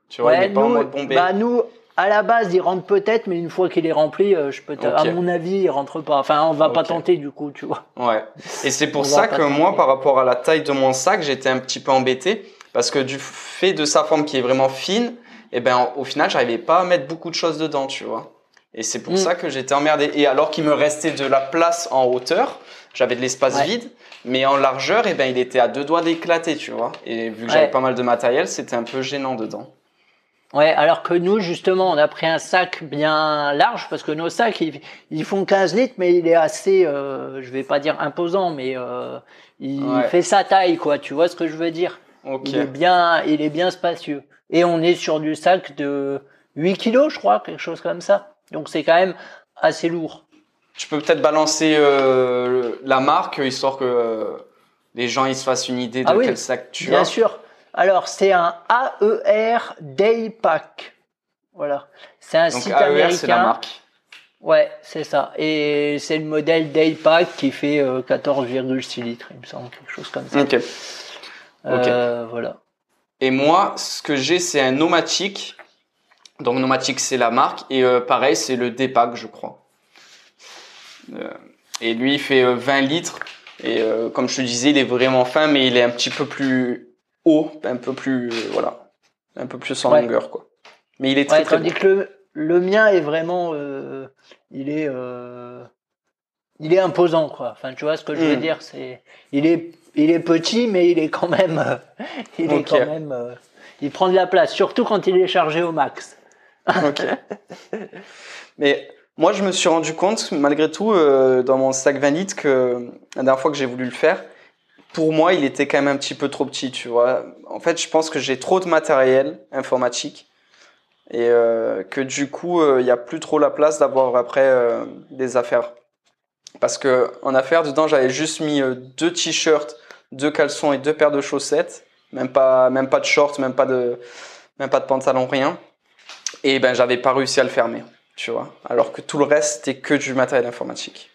Tu vois, il est pas en mode bombé. bah nous, à la base, il rentre peut-être, mais une fois qu'il est rempli, euh, je peux, te- à mon avis, il rentre pas. Enfin, on va pas tenter du coup, tu vois. Ouais. Et c'est pour On ça que moi, par rapport à la taille de mon sac, j'étais un petit peu embêté parce que du fait de sa forme qui est vraiment fine, et ben au final, j'arrivais pas à mettre beaucoup de choses dedans, tu vois. Et c'est pour Mm. ça que j'étais emmerdé. Et alors qu'il me restait de la place en hauteur, j'avais de l'espace Ouais. vide, mais en largeur, et ben il était à deux doigts d'éclater, tu vois. Et vu que Ouais. j'avais pas mal de matériel, c'était un peu gênant dedans. Ouais, alors que nous, justement, on a pris un sac bien large parce que nos sacs, ils, ils font 15 litres, mais il est assez, euh, je vais pas dire imposant, mais euh, il Ouais. fait sa taille, quoi. Tu vois ce que je veux dire? Ok. Il est bien, il est bien spacieux. Et on est sur du sac de 8 kilos, je crois, quelque chose comme ça. Donc c'est quand même assez lourd. Tu peux peut-être balancer euh, la marque histoire que euh, les gens ils se fassent une idée de Ah oui, quel sac tu Bien as. sûr. Alors, c'est un AER Daypack. Voilà. C'est un Donc site AER, américain. c'est la marque. Ouais, c'est ça. Et c'est le modèle Daypack qui fait euh, 14,6 litres, il me semble, quelque chose comme ça. Ok. Euh, voilà. Et moi, ce que j'ai, c'est un Nomatic. Donc Nomatic, c'est la marque. Et euh, pareil, c'est le D-Pack, je crois. Euh, et lui, il fait euh, 20 litres. Et euh, comme je te disais, il est vraiment fin, mais il est un petit peu plus haut, un peu plus, euh, voilà, un peu plus en Ouais. longueur, quoi. Mais il est très Ouais, très tandis que le, le mien est vraiment, euh, il est, euh, il est imposant, quoi. Enfin, tu vois ce que je veux Mm. dire, c'est, il est, il est petit, mais il est quand même, euh, il est quand même, il prend de la place, surtout quand il est chargé au max. Ok. Mais moi, je me suis rendu compte, malgré tout, dans mon sac 20 litres, que la dernière fois que j'ai voulu le faire, pour moi, il était quand même un petit peu trop petit, tu vois. En fait, je pense que j'ai trop de matériel informatique et euh, que du coup, euh, il n'y a plus trop la place d'avoir après euh, des affaires. Parce que en affaires, dedans, j'avais juste mis euh, deux t-shirts, deux caleçons et deux paires de chaussettes, même pas, même pas de shorts, même pas de, même pas de pantalon, rien. Et ben, j'avais pas réussi à le fermer, tu vois. Alors que tout le reste, c'était que du matériel informatique.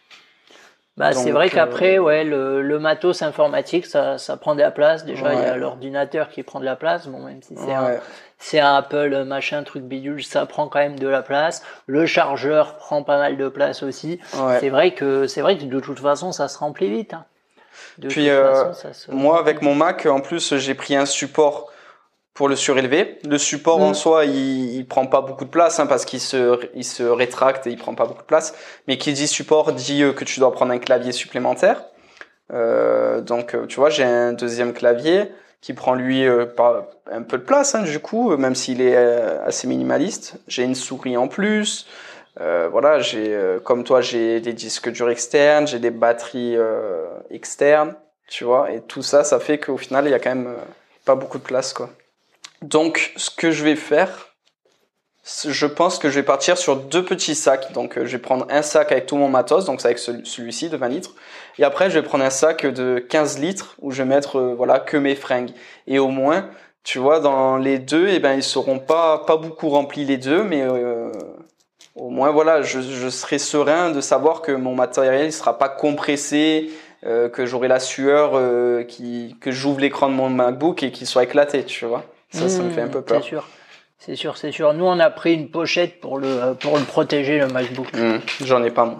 Bah, c'est vrai qu'après, euh, ouais, le, le matos informatique, ça, ça prend de la place. Déjà, il y a l'ordinateur qui prend de la place. Bon, même si c'est un, Ouais. c'est un Apple machin, truc bidule, ça prend quand même de la place. Le chargeur prend pas mal de place aussi. Ouais. C'est vrai que, c'est vrai que de toute façon, ça se remplit vite. hein. De Puis, toute euh, façon, ça se Moi, avec mon Mac, en plus, j'ai pris un support pour le surélever. Le support Mm. en soi, il, il prend pas beaucoup de place hein, parce qu'il se, il se rétracte et il prend pas beaucoup de place. Mais qui dit support dit euh, que tu dois prendre un clavier supplémentaire. Euh, donc, euh, tu vois, j'ai un deuxième clavier qui prend lui euh, pas un peu de place hein, du coup, euh, même s'il est euh, assez minimaliste. J'ai une souris en plus. Euh, voilà, j'ai euh, comme toi, j'ai des disques durs externes, j'ai des batteries euh, externes, tu vois, et tout ça, ça fait qu'au final, il y a quand même pas beaucoup de place, quoi. Donc, ce que je vais faire, je pense que je vais partir sur deux petits sacs. Donc, euh, je vais prendre un sac avec tout mon matos, donc c'est avec celui- celui-ci de 20 litres, et après, je vais prendre un sac de 15 litres où je vais mettre, euh, voilà, que mes fringues. Et au moins, tu vois, dans les deux, eh ben, ils seront pas pas beaucoup remplis les deux, mais euh, au moins voilà, je, je serai serein de savoir que mon matériel ne sera pas compressé, euh, que j'aurai la sueur, qui, que j'ouvre l'écran de mon MacBook et qu'il soit éclaté, tu vois. Ça, ça me Mmh, fait un peu peur. C'est sûr. C'est sûr, c'est sûr. Nous, on a pris une pochette pour le, pour le protéger, le MacBook. Mmh, J'en ai pas moi.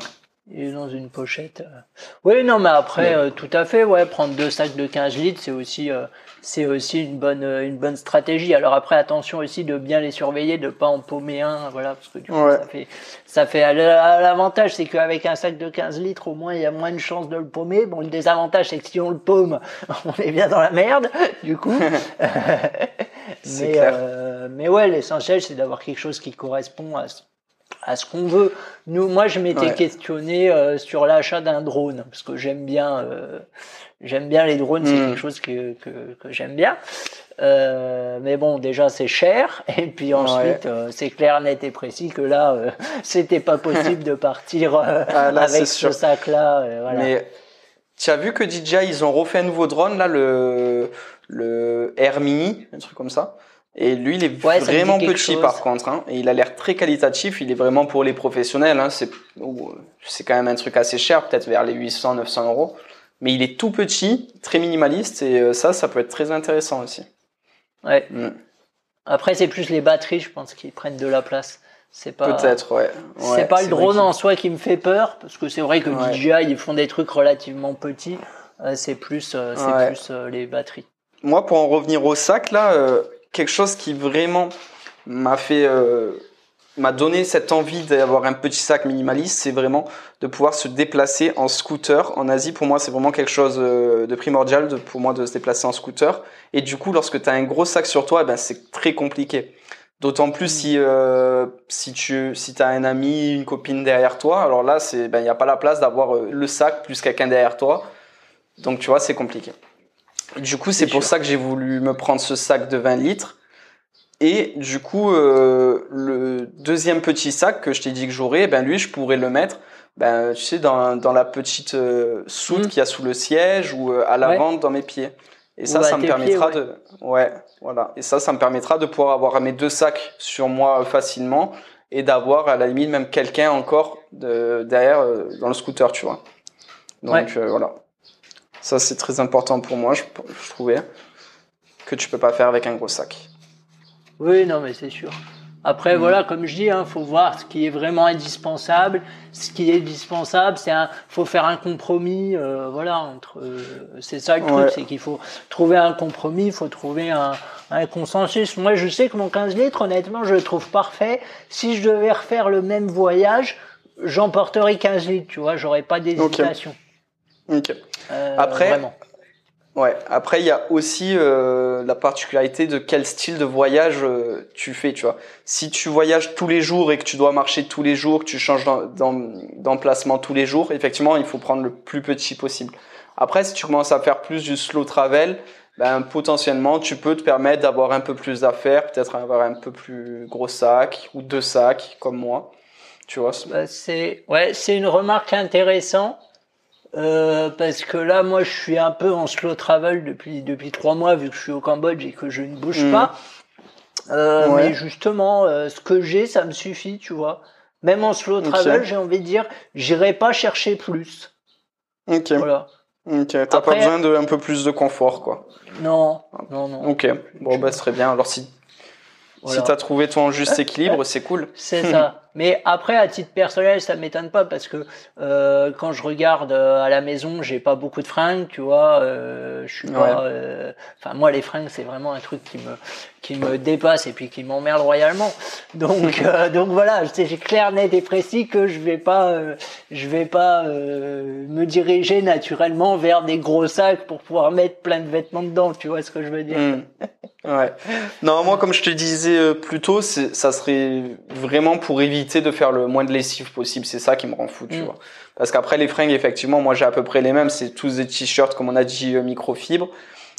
Il est dans une pochette. euh. Oui, non, mais après, euh, tout à fait, ouais, prendre deux sacs de 15 litres, c'est aussi, euh, c'est aussi une bonne, une bonne stratégie. Alors après, attention aussi de bien les surveiller, de pas en paumer un, voilà, parce que du coup, Ouais. ça fait, ça fait, l'avantage, c'est qu'avec un sac de 15 litres, au moins, il y a moins de chances de le paumer. Bon, le désavantage, c'est que si on le paume, on est bien dans la merde, du coup. Mais, clair. euh, mais ouais, l'essentiel, c'est d'avoir quelque chose qui correspond à, ce- à ce qu'on veut. Nous, moi, je m'étais Ouais. questionné euh, sur l'achat d'un drone parce que j'aime bien, euh, j'aime bien les drones, c'est Mm. quelque chose que, que, que j'aime bien. Euh, mais bon, déjà c'est cher, et puis ensuite euh, c'est clair, net et précis que là, c'était pas possible de partir Ah, là, avec ce sac-là. voilà. Mais tu as vu que DJI, ils ont refait un nouveau drone, là, le, le Air Mini, un truc comme ça. Et lui, il est Ouais, vraiment petit chose. par contre. Hein, et il a l'air très qualitatif. Il est vraiment pour les professionnels. Hein, c'est c'est quand même un truc assez cher, peut-être vers les 800, 900 euros. Mais il est tout petit, très minimaliste. Et euh, ça, ça peut être très intéressant aussi. Ouais. Mm. Après, c'est plus les batteries, je pense, qui prennent de la place. C'est pas. Peut-être, ouais. C'est Ouais, pas le drone en soi qui me fait peur, parce que c'est vrai que Ouais. DJI ils font des trucs relativement petits. Euh, c'est plus, euh, c'est plus les batteries. Moi, pour en revenir au sac, là, euh, quelque chose qui vraiment m'a fait, euh, m'a donné cette envie d'avoir un petit sac minimaliste, c'est vraiment de pouvoir se déplacer en scooter. En Asie, pour moi, c'est vraiment quelque chose euh, de primordial de, pour moi de se déplacer en scooter. Et du coup, lorsque tu as un gros sac sur toi, eh ben, c'est très compliqué. D'autant plus si euh, si tu si as un ami, une copine derrière toi, alors là c'est ben il y a pas la place d'avoir le sac plus quelqu'un derrière toi. Donc tu vois, c'est compliqué. Du coup, c'est pour sûr. ça que j'ai voulu me prendre ce sac de 20 litres. Et du coup, euh, le deuxième petit sac que je t'ai dit que j'aurais, ben lui, je pourrais le mettre, ben tu sais, dans, dans la petite euh, soute Mm. qu'il y a sous le siège ou euh, à l'avant dans mes pieds. Et ça, ça me permettra pieds, de, ouais, voilà. Et ça, ça me permettra de pouvoir avoir mes deux sacs sur moi euh, facilement et d'avoir à la limite même quelqu'un encore de, derrière dans le scooter, tu vois. Donc Ouais. voilà. Ça, c'est très important pour moi, je, je trouvais, que tu peux pas faire avec un gros sac. Oui, non, mais c'est sûr. Après, Mm. voilà, comme je dis, hein, faut voir ce qui est vraiment indispensable. Ce qui est indispensable, c'est un, faut faire un compromis, euh, voilà, entre. euh, c'est ça le truc, Ouais. c'est qu'il faut trouver un compromis, il faut trouver un, un consensus. Moi, je sais que mon 15 litres, honnêtement, je le trouve parfait. Si je devais refaire le même voyage, j'emporterais 15 litres, tu vois, j'aurais pas d'hésitation. Ok. Euh, Après, vraiment. Ouais. Après, il y a aussi euh, la particularité de quel style de voyage euh, tu fais, tu vois. Si tu voyages tous les jours et que tu dois marcher tous les jours, que tu changes d'em- d'em- d'emplacement tous les jours, effectivement, il faut prendre le plus petit possible. Après, si tu commences à faire plus du slow travel, ben, potentiellement, tu peux te permettre d'avoir un peu plus d'affaires, peut-être avoir un peu plus gros sac ou deux sacs, comme moi. Tu vois. Bah, c'est ouais, c'est une remarque intéressante euh, parce que là, moi, je suis un peu en slow travel depuis depuis trois mois vu que je suis au Cambodge et que je ne bouge Mhm. pas. Euh, Ouais. Mais justement, euh, ce que j'ai, ça me suffit, tu vois. Même en slow travel, j'ai envie de dire, j'irai pas chercher plus. Ok. Voilà. Ok. T'as pas besoin de un peu plus de confort, quoi. Non, non, non. Ok. Bon, bah, c'est très bien. Alors, si Voilà. Si t'as trouvé ton juste équilibre, c'est cool. C'est ça. Mais après, à titre personnel, ça m'étonne pas parce que euh, quand je regarde euh, à la maison, j'ai pas beaucoup de fringues, tu vois. Euh, je suis pas. euh, Enfin, moi, les fringues, c'est vraiment un truc qui me qui me dépasse et puis qui m'emmerde royalement. Donc donc voilà, c'est clair, net et précis que je vais pas je vais pas me diriger naturellement vers des gros sacs pour pouvoir mettre plein de vêtements dedans. Tu vois ce que je veux dire Hmm. Ouais. Non, moi, comme je te disais plus tôt, ça serait vraiment pour éviter de faire le moins de lessive possible. C'est ça qui me rend fou, tu Mm. vois. Parce qu'après, les fringues, effectivement, moi, j'ai à peu près les mêmes. C'est tous des t-shirts, comme on a dit, euh, microfibre.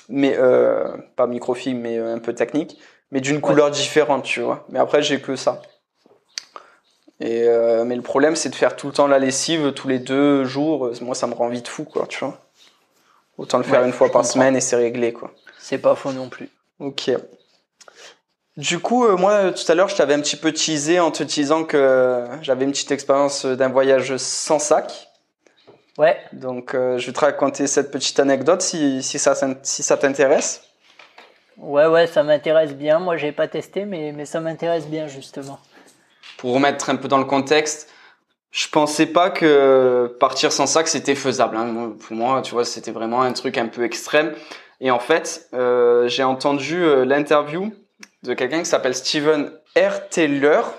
Mais, euh, pas microfibre, mais euh, un peu technique. Mais d'une couleur différente, tu vois. Mais après, j'ai que ça. Et, euh, mais le problème, c'est de faire tout le temps la lessive tous les deux jours. Moi, ça me rend vite fou, quoi, tu vois. Autant le faire Ouais, une fois par comprends. semaine et c'est réglé, quoi. C'est pas faux non plus. Ok. Du coup, euh, moi, tout à l'heure, je t'avais un petit peu teasé en te disant que euh, j'avais une petite expérience euh, d'un voyage sans sac. Ouais. Donc, euh, je vais te raconter cette petite anecdote si, si ça, si ça t'intéresse. Ouais, ouais, ça m'intéresse bien. Moi, j'ai pas testé, mais, mais ça m'intéresse bien, justement. Pour remettre un peu dans le contexte, je pensais pas que partir sans sac c'était faisable. Hein. Pour moi, tu vois, c'était vraiment un truc un peu extrême. Et en fait, euh, j'ai entendu euh, l'interview de quelqu'un qui s'appelle Steven R. Taylor.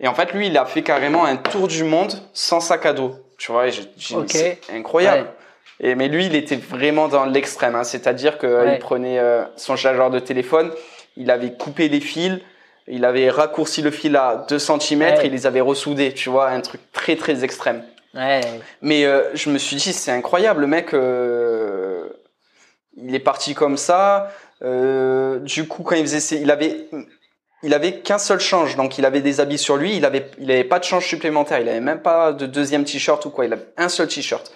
Et en fait, lui, il a fait carrément un tour du monde sans sac à dos. Tu vois, c'est incroyable. Et mais lui, il était vraiment dans l'extrême. Hein. C'est-à-dire qu'il prenait euh, son chargeur de téléphone, il avait coupé les fils, il avait raccourci le fil à 2 cm, et il les avait ressoudés. Tu vois, un truc très très extrême. Ouais. Mais euh, je me suis dit, c'est incroyable, le mec. Euh, il est parti comme ça. Du coup, quand il faisait, il avait il avait qu'un seul change, donc il avait des habits sur lui, il avait, il avait pas de change supplémentaire, il avait même pas de deuxième t-shirt ou quoi, il avait un seul t-shirt.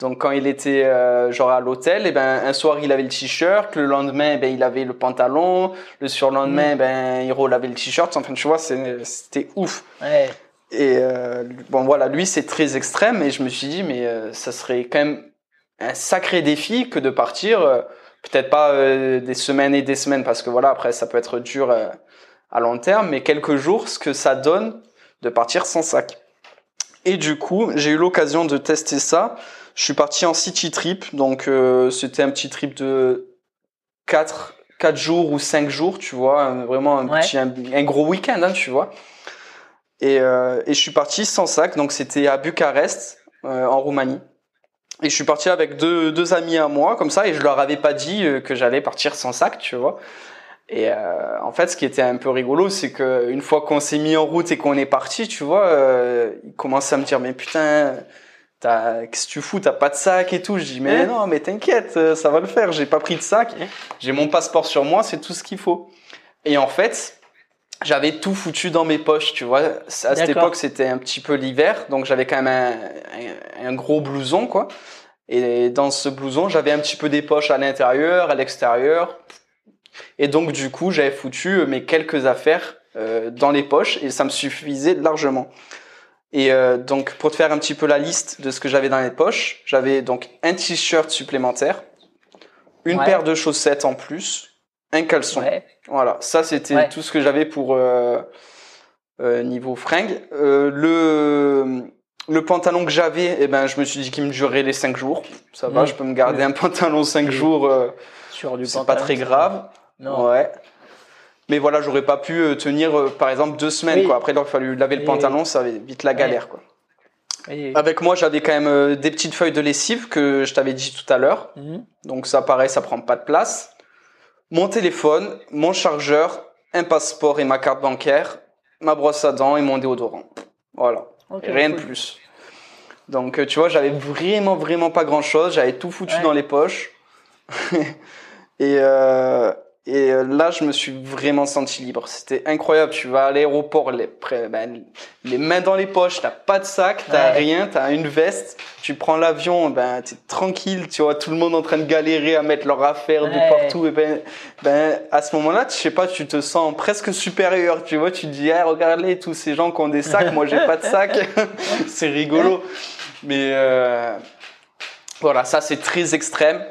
Donc quand il était euh, genre à l'hôtel, et eh ben un soir il avait le t-shirt, le lendemain eh ben il avait le pantalon, le surlendemain mm. eh ben il relavait le t-shirt. Enfin tu vois, c'était ouf. Ouais. Et euh, bon voilà, lui c'est très extrême et je me suis dit mais euh, ça serait quand même un sacré défi que de partir, peut-être pas des semaines et des semaines parce que voilà après ça peut être dur à long terme, mais quelques jours, ce que ça donne de partir sans sac. Et du coup, j'ai eu l'occasion de tester ça je suis parti en city trip, donc euh, c'était un petit trip de 4, 4 jours ou 5 jours, tu vois, vraiment un, petit, un, gros week-end, hein, tu vois. Et, euh, et je suis parti sans sac, donc c'était à Bucarest, euh, en Roumanie. Et je suis parti avec deux, deux amis à moi, comme ça, et je leur avais pas dit que j'allais partir sans sac, tu vois. Et euh, en fait, ce qui était un peu rigolo, c'est que une fois qu'on s'est mis en route et qu'on est parti, tu vois, euh, ils commençaient à me dire mais putain, qu'est-ce que tu fous, t'as pas de sac et tout. Je dis, mais non, mais t'inquiète, euh, ça va le faire. J'ai pas pris de sac. J'ai mon passeport sur moi, c'est tout ce qu'il faut. Et en fait, j'avais tout foutu dans mes poches, tu vois. À cette époque, c'était un petit peu l'hiver, donc j'avais quand même un, un, gros blouson, quoi. Et dans ce blouson, j'avais un petit peu des poches à l'intérieur, à l'extérieur. Et donc, du coup, j'avais foutu mes quelques affaires euh, dans les poches et ça me suffisait largement. Et euh, donc, pour te faire un petit peu la liste de ce que j'avais dans les poches, j'avais donc un t-shirt supplémentaire, une paire de chaussettes en plus, un caleçon. Voilà, ça c'était tout ce que j'avais pour euh, euh, niveau fringue. Euh, le le pantalon que j'avais, eh ben, je me suis dit qu'il me durerait les 5 jours. Ça va, mmh. je peux me garder un pantalon 5 jours. Sur du c'est pas très grave. Non. Ouais. Mais voilà, j'aurais pas pu tenir, par exemple, deux semaines. Quoi. Après, il aurait fallu laver le pantalon, ça avait vite la galère. Quoi. Avec moi, j'avais quand même des petites feuilles de lessive que je t'avais dit tout à l'heure. Mhm. Donc ça, pareil, ça prend pas de place. Mon téléphone, mon chargeur, un passeport et ma carte bancaire, ma brosse à dents et mon déodorant. Voilà. Rien de plus. Donc tu vois, j'avais vraiment, vraiment pas grand-chose. J'avais tout foutu dans les poches. et, euh, et euh, là, je me suis vraiment senti libre. C'était incroyable. Tu vas à l'aéroport, les, ben, les mains dans les poches, t'as pas de sac, t'as rien, t'as une veste. Tu prends l'avion, ben t'es tranquille. Tu vois tout le monde en train de galérer à mettre leurs affaires de partout. Et ben, ben à ce moment-là, tu sais pas, tu te sens presque supérieur. Tu vois, tu te dis, ah, regarde-les tous ces gens qui ont des sacs. moi, j'ai pas de sac. c'est rigolo. Mais euh, voilà, ça c'est très extrême.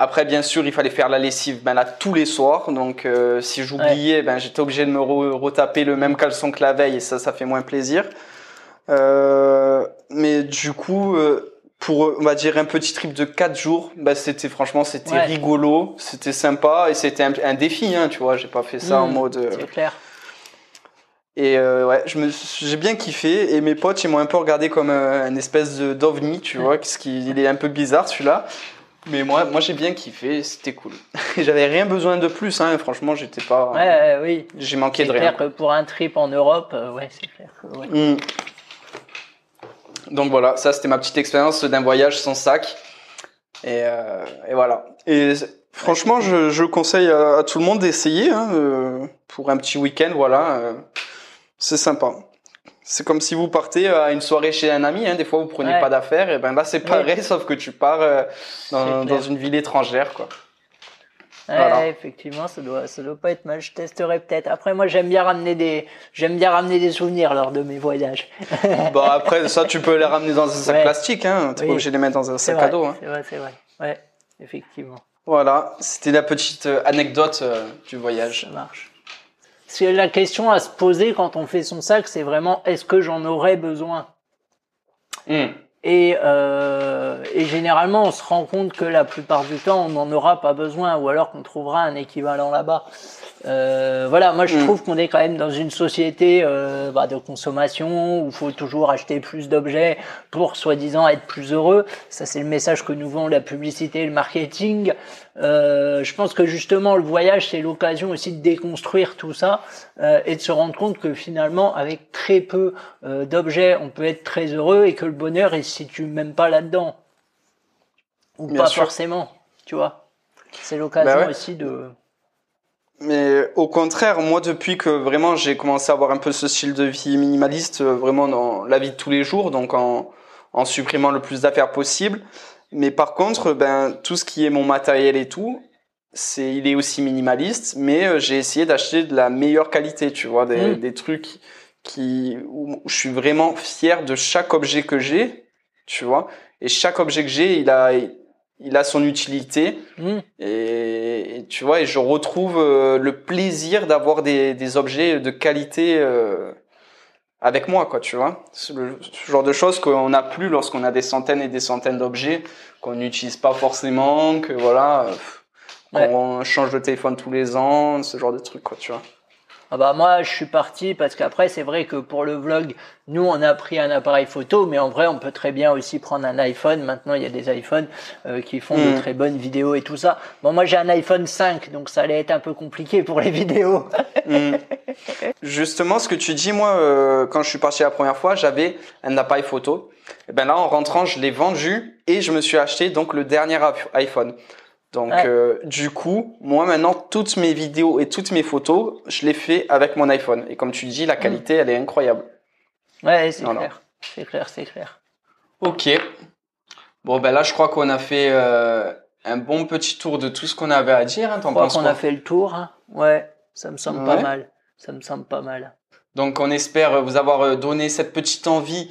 Après, bien sûr, il fallait faire la lessive ben là tous les soirs. Donc, euh, si j'oubliais, ben j'étais obligé de me retaper le même caleçon que la veille et ça, ça fait moins plaisir. Euh, mais du coup, euh, pour on va dire un petit trip de quatre jours, ben c'était franchement c'était rigolo, c'était sympa et c'était un, défi, hein, tu vois. J'ai pas fait ça en mmh, mode. C'est clair. Et ouais, je me, j'ai bien kiffé et mes potes ils m'ont un peu regardé comme un, espèce de d'ovni, tu vois, ce qui il est un peu bizarre celui-là. Mais moi, moi j'ai bien kiffé, c'était cool. J'avais rien besoin de plus, hein, franchement, j'étais pas. Ouais, oui. J'ai manqué de rien. C'est clair que pour un trip en Europe, euh, ouais, c'est clair. Hmm. Donc voilà, ça c'était ma petite expérience d'un voyage sans sac. Et, euh, et voilà. Et franchement, je, je conseille à, tout le monde d'essayer hein, euh, pour un petit week-end, voilà. c'est sympa. C'est comme si vous partez euh, à une soirée chez un ami. Hein. Des fois, vous prenez pas d'affaires. Et ben là, c'est pareil, sauf que tu pars euh, dans, dans, une ville étrangère, quoi. Ouais, effectivement, ça doit, ça doit pas être mal. Je testerai peut-être. Après, moi, j'aime bien ramener des, j'aime bien ramener des souvenirs lors de mes voyages. bon, après, ça, tu peux les ramener dans un sac plastique, hein. T'es pas obligé de les mettre dans un sac à dos, hein. C'est vrai, c'est vrai. Ouais, effectivement. Voilà. C'était la petite euh, anecdote du voyage. Ça marche. C'est la question à se poser quand on fait son sac, c'est vraiment est-ce que j'en aurais besoin? Hmm. et, euh, et généralement, on se rend compte que la plupart du temps, on n'en aura pas besoin, ou alors qu'on trouvera un équivalent là-bas. Euh, voilà, moi je Mm. trouve qu'on est quand même dans une société euh, bah, de consommation où il faut toujours acheter plus d'objets pour soi-disant être plus heureux. Ça, c'est le message que nous vend la publicité et le marketing. Euh, je pense que justement, le voyage, c'est l'occasion aussi de déconstruire tout ça euh, et de se rendre compte que finalement, avec très peu euh, d'objets, on peut être très heureux et que le bonheur, il se situe même pas là-dedans. Ou Bien pas sûr. forcément, tu vois. C'est l'occasion Bah ouais. aussi de... Mais au contraire, moi, depuis que vraiment j'ai commencé à avoir un peu ce style de vie minimaliste, vraiment dans la vie de tous les jours, donc en, en supprimant le plus d'affaires possible. Mais par contre, ben, tout ce qui est mon matériel et tout, c'est, il est aussi minimaliste, mais euh, j'ai essayé d'acheter de la meilleure qualité, tu vois, des, Mm. des trucs qui, où je suis vraiment fier de chaque objet que j'ai, tu vois. Et chaque objet que j'ai, il a, il a son utilité. Et, et tu vois, et je retrouve euh, le plaisir d'avoir des, des objets de qualité euh, avec moi, quoi, tu vois. Le ce genre de choses qu'on n'a plus lorsqu'on a des centaines et des centaines d'objets qu'on n'utilise pas forcément, que voilà, euh, Ouais. qu'on change de téléphone tous les ans, ce genre de trucs, quoi, tu vois. Ah bah moi je suis parti parce qu'après c'est vrai que pour le vlog nous on a pris un appareil photo mais en vrai on peut très bien aussi prendre un iPhone maintenant il y a des iPhones euh, qui font de Mm. très bonnes vidéos et tout ça bon moi j'ai un iPhone 5 donc ça allait être un peu compliqué pour les vidéos Mm. Justement, ce que tu dis, moi, euh, quand je suis parti la première fois, j'avais un appareil photo. Et ben là, en rentrant, je l'ai vendu et je me suis acheté donc le dernier iPhone. Donc, Ouais. euh, du coup, moi maintenant, toutes mes vidéos et toutes mes photos, je les fais avec mon iPhone. Et comme tu dis, la qualité, elle est incroyable. ouais c'est clair c'est clair c'est clair Ok. Bon, ben là, je crois qu'on a fait euh, un bon petit tour de tout ce qu'on avait à dire. Hein, je crois qu'on a fait le tour hein. ouais ça me semble pas mal ça me semble pas mal Donc on espère vous avoir euh, donné cette petite envie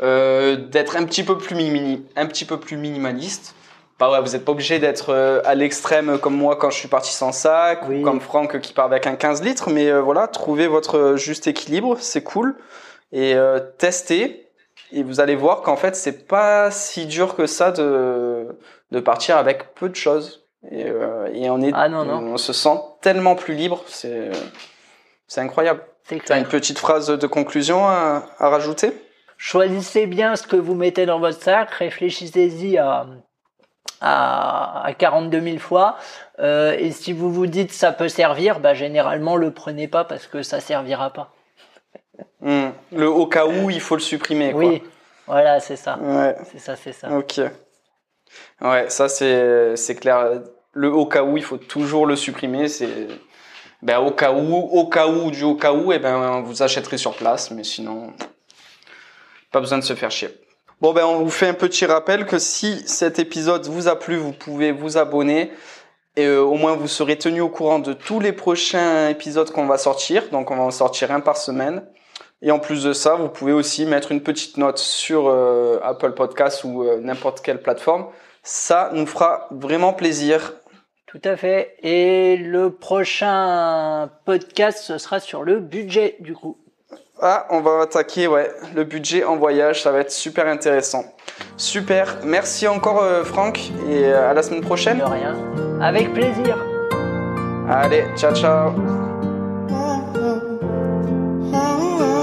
euh, d'être un petit peu plus mini, un petit peu plus minimaliste. Bah ouais, vous n'êtes pas obligé d'être euh, à l'extrême comme moi quand je suis parti sans sac Oui. ou comme Franck qui part avec un 15 litres, mais euh, voilà, trouvez votre juste équilibre, c'est cool. Et euh, testez. Et vous allez voir qu'en fait c'est pas si dur que ça de de partir avec peu de choses. Et, euh, et on est Ah non, non. on se sent tellement plus libre, c'est c'est incroyable. T'as clair. une petite phrase de conclusion à, à rajouter? Choisissez bien ce que vous mettez dans votre sac, réfléchissez-y à, à, à 42 000 fois. Euh, et si vous vous dites ça peut servir, bah, généralement le prenez pas parce que ça servira pas. Hmm. Le au cas où, il faut le supprimer. Quoi. Oui, voilà, c'est ça. Ouais, C'est ça, c'est ça. ok. Ouais, ça c'est c'est clair. Le au cas où, il faut toujours le supprimer. C'est ben, au cas où, au cas où, du au cas où, et ben vous achèterez sur place, mais sinon, pas besoin de se faire chier. Bon ben on vous fait un petit rappel que si cet épisode vous a plu, vous pouvez vous abonner et euh, au moins vous serez tenu au courant de tous les prochains épisodes qu'on va sortir. Donc on va en sortir un par semaine. Et en plus de ça, vous pouvez aussi mettre une petite note sur euh, Apple Podcast ou euh, n'importe quelle plateforme. Ça nous fera vraiment plaisir. Tout à fait. Et le prochain podcast, ce sera sur le budget, du coup. Ah, on va attaquer, le budget en voyage, ça va être super intéressant. Super, merci encore euh, Franck et euh, à la semaine prochaine. De rien, avec plaisir. Allez, ciao ciao. Ah, ah, ah,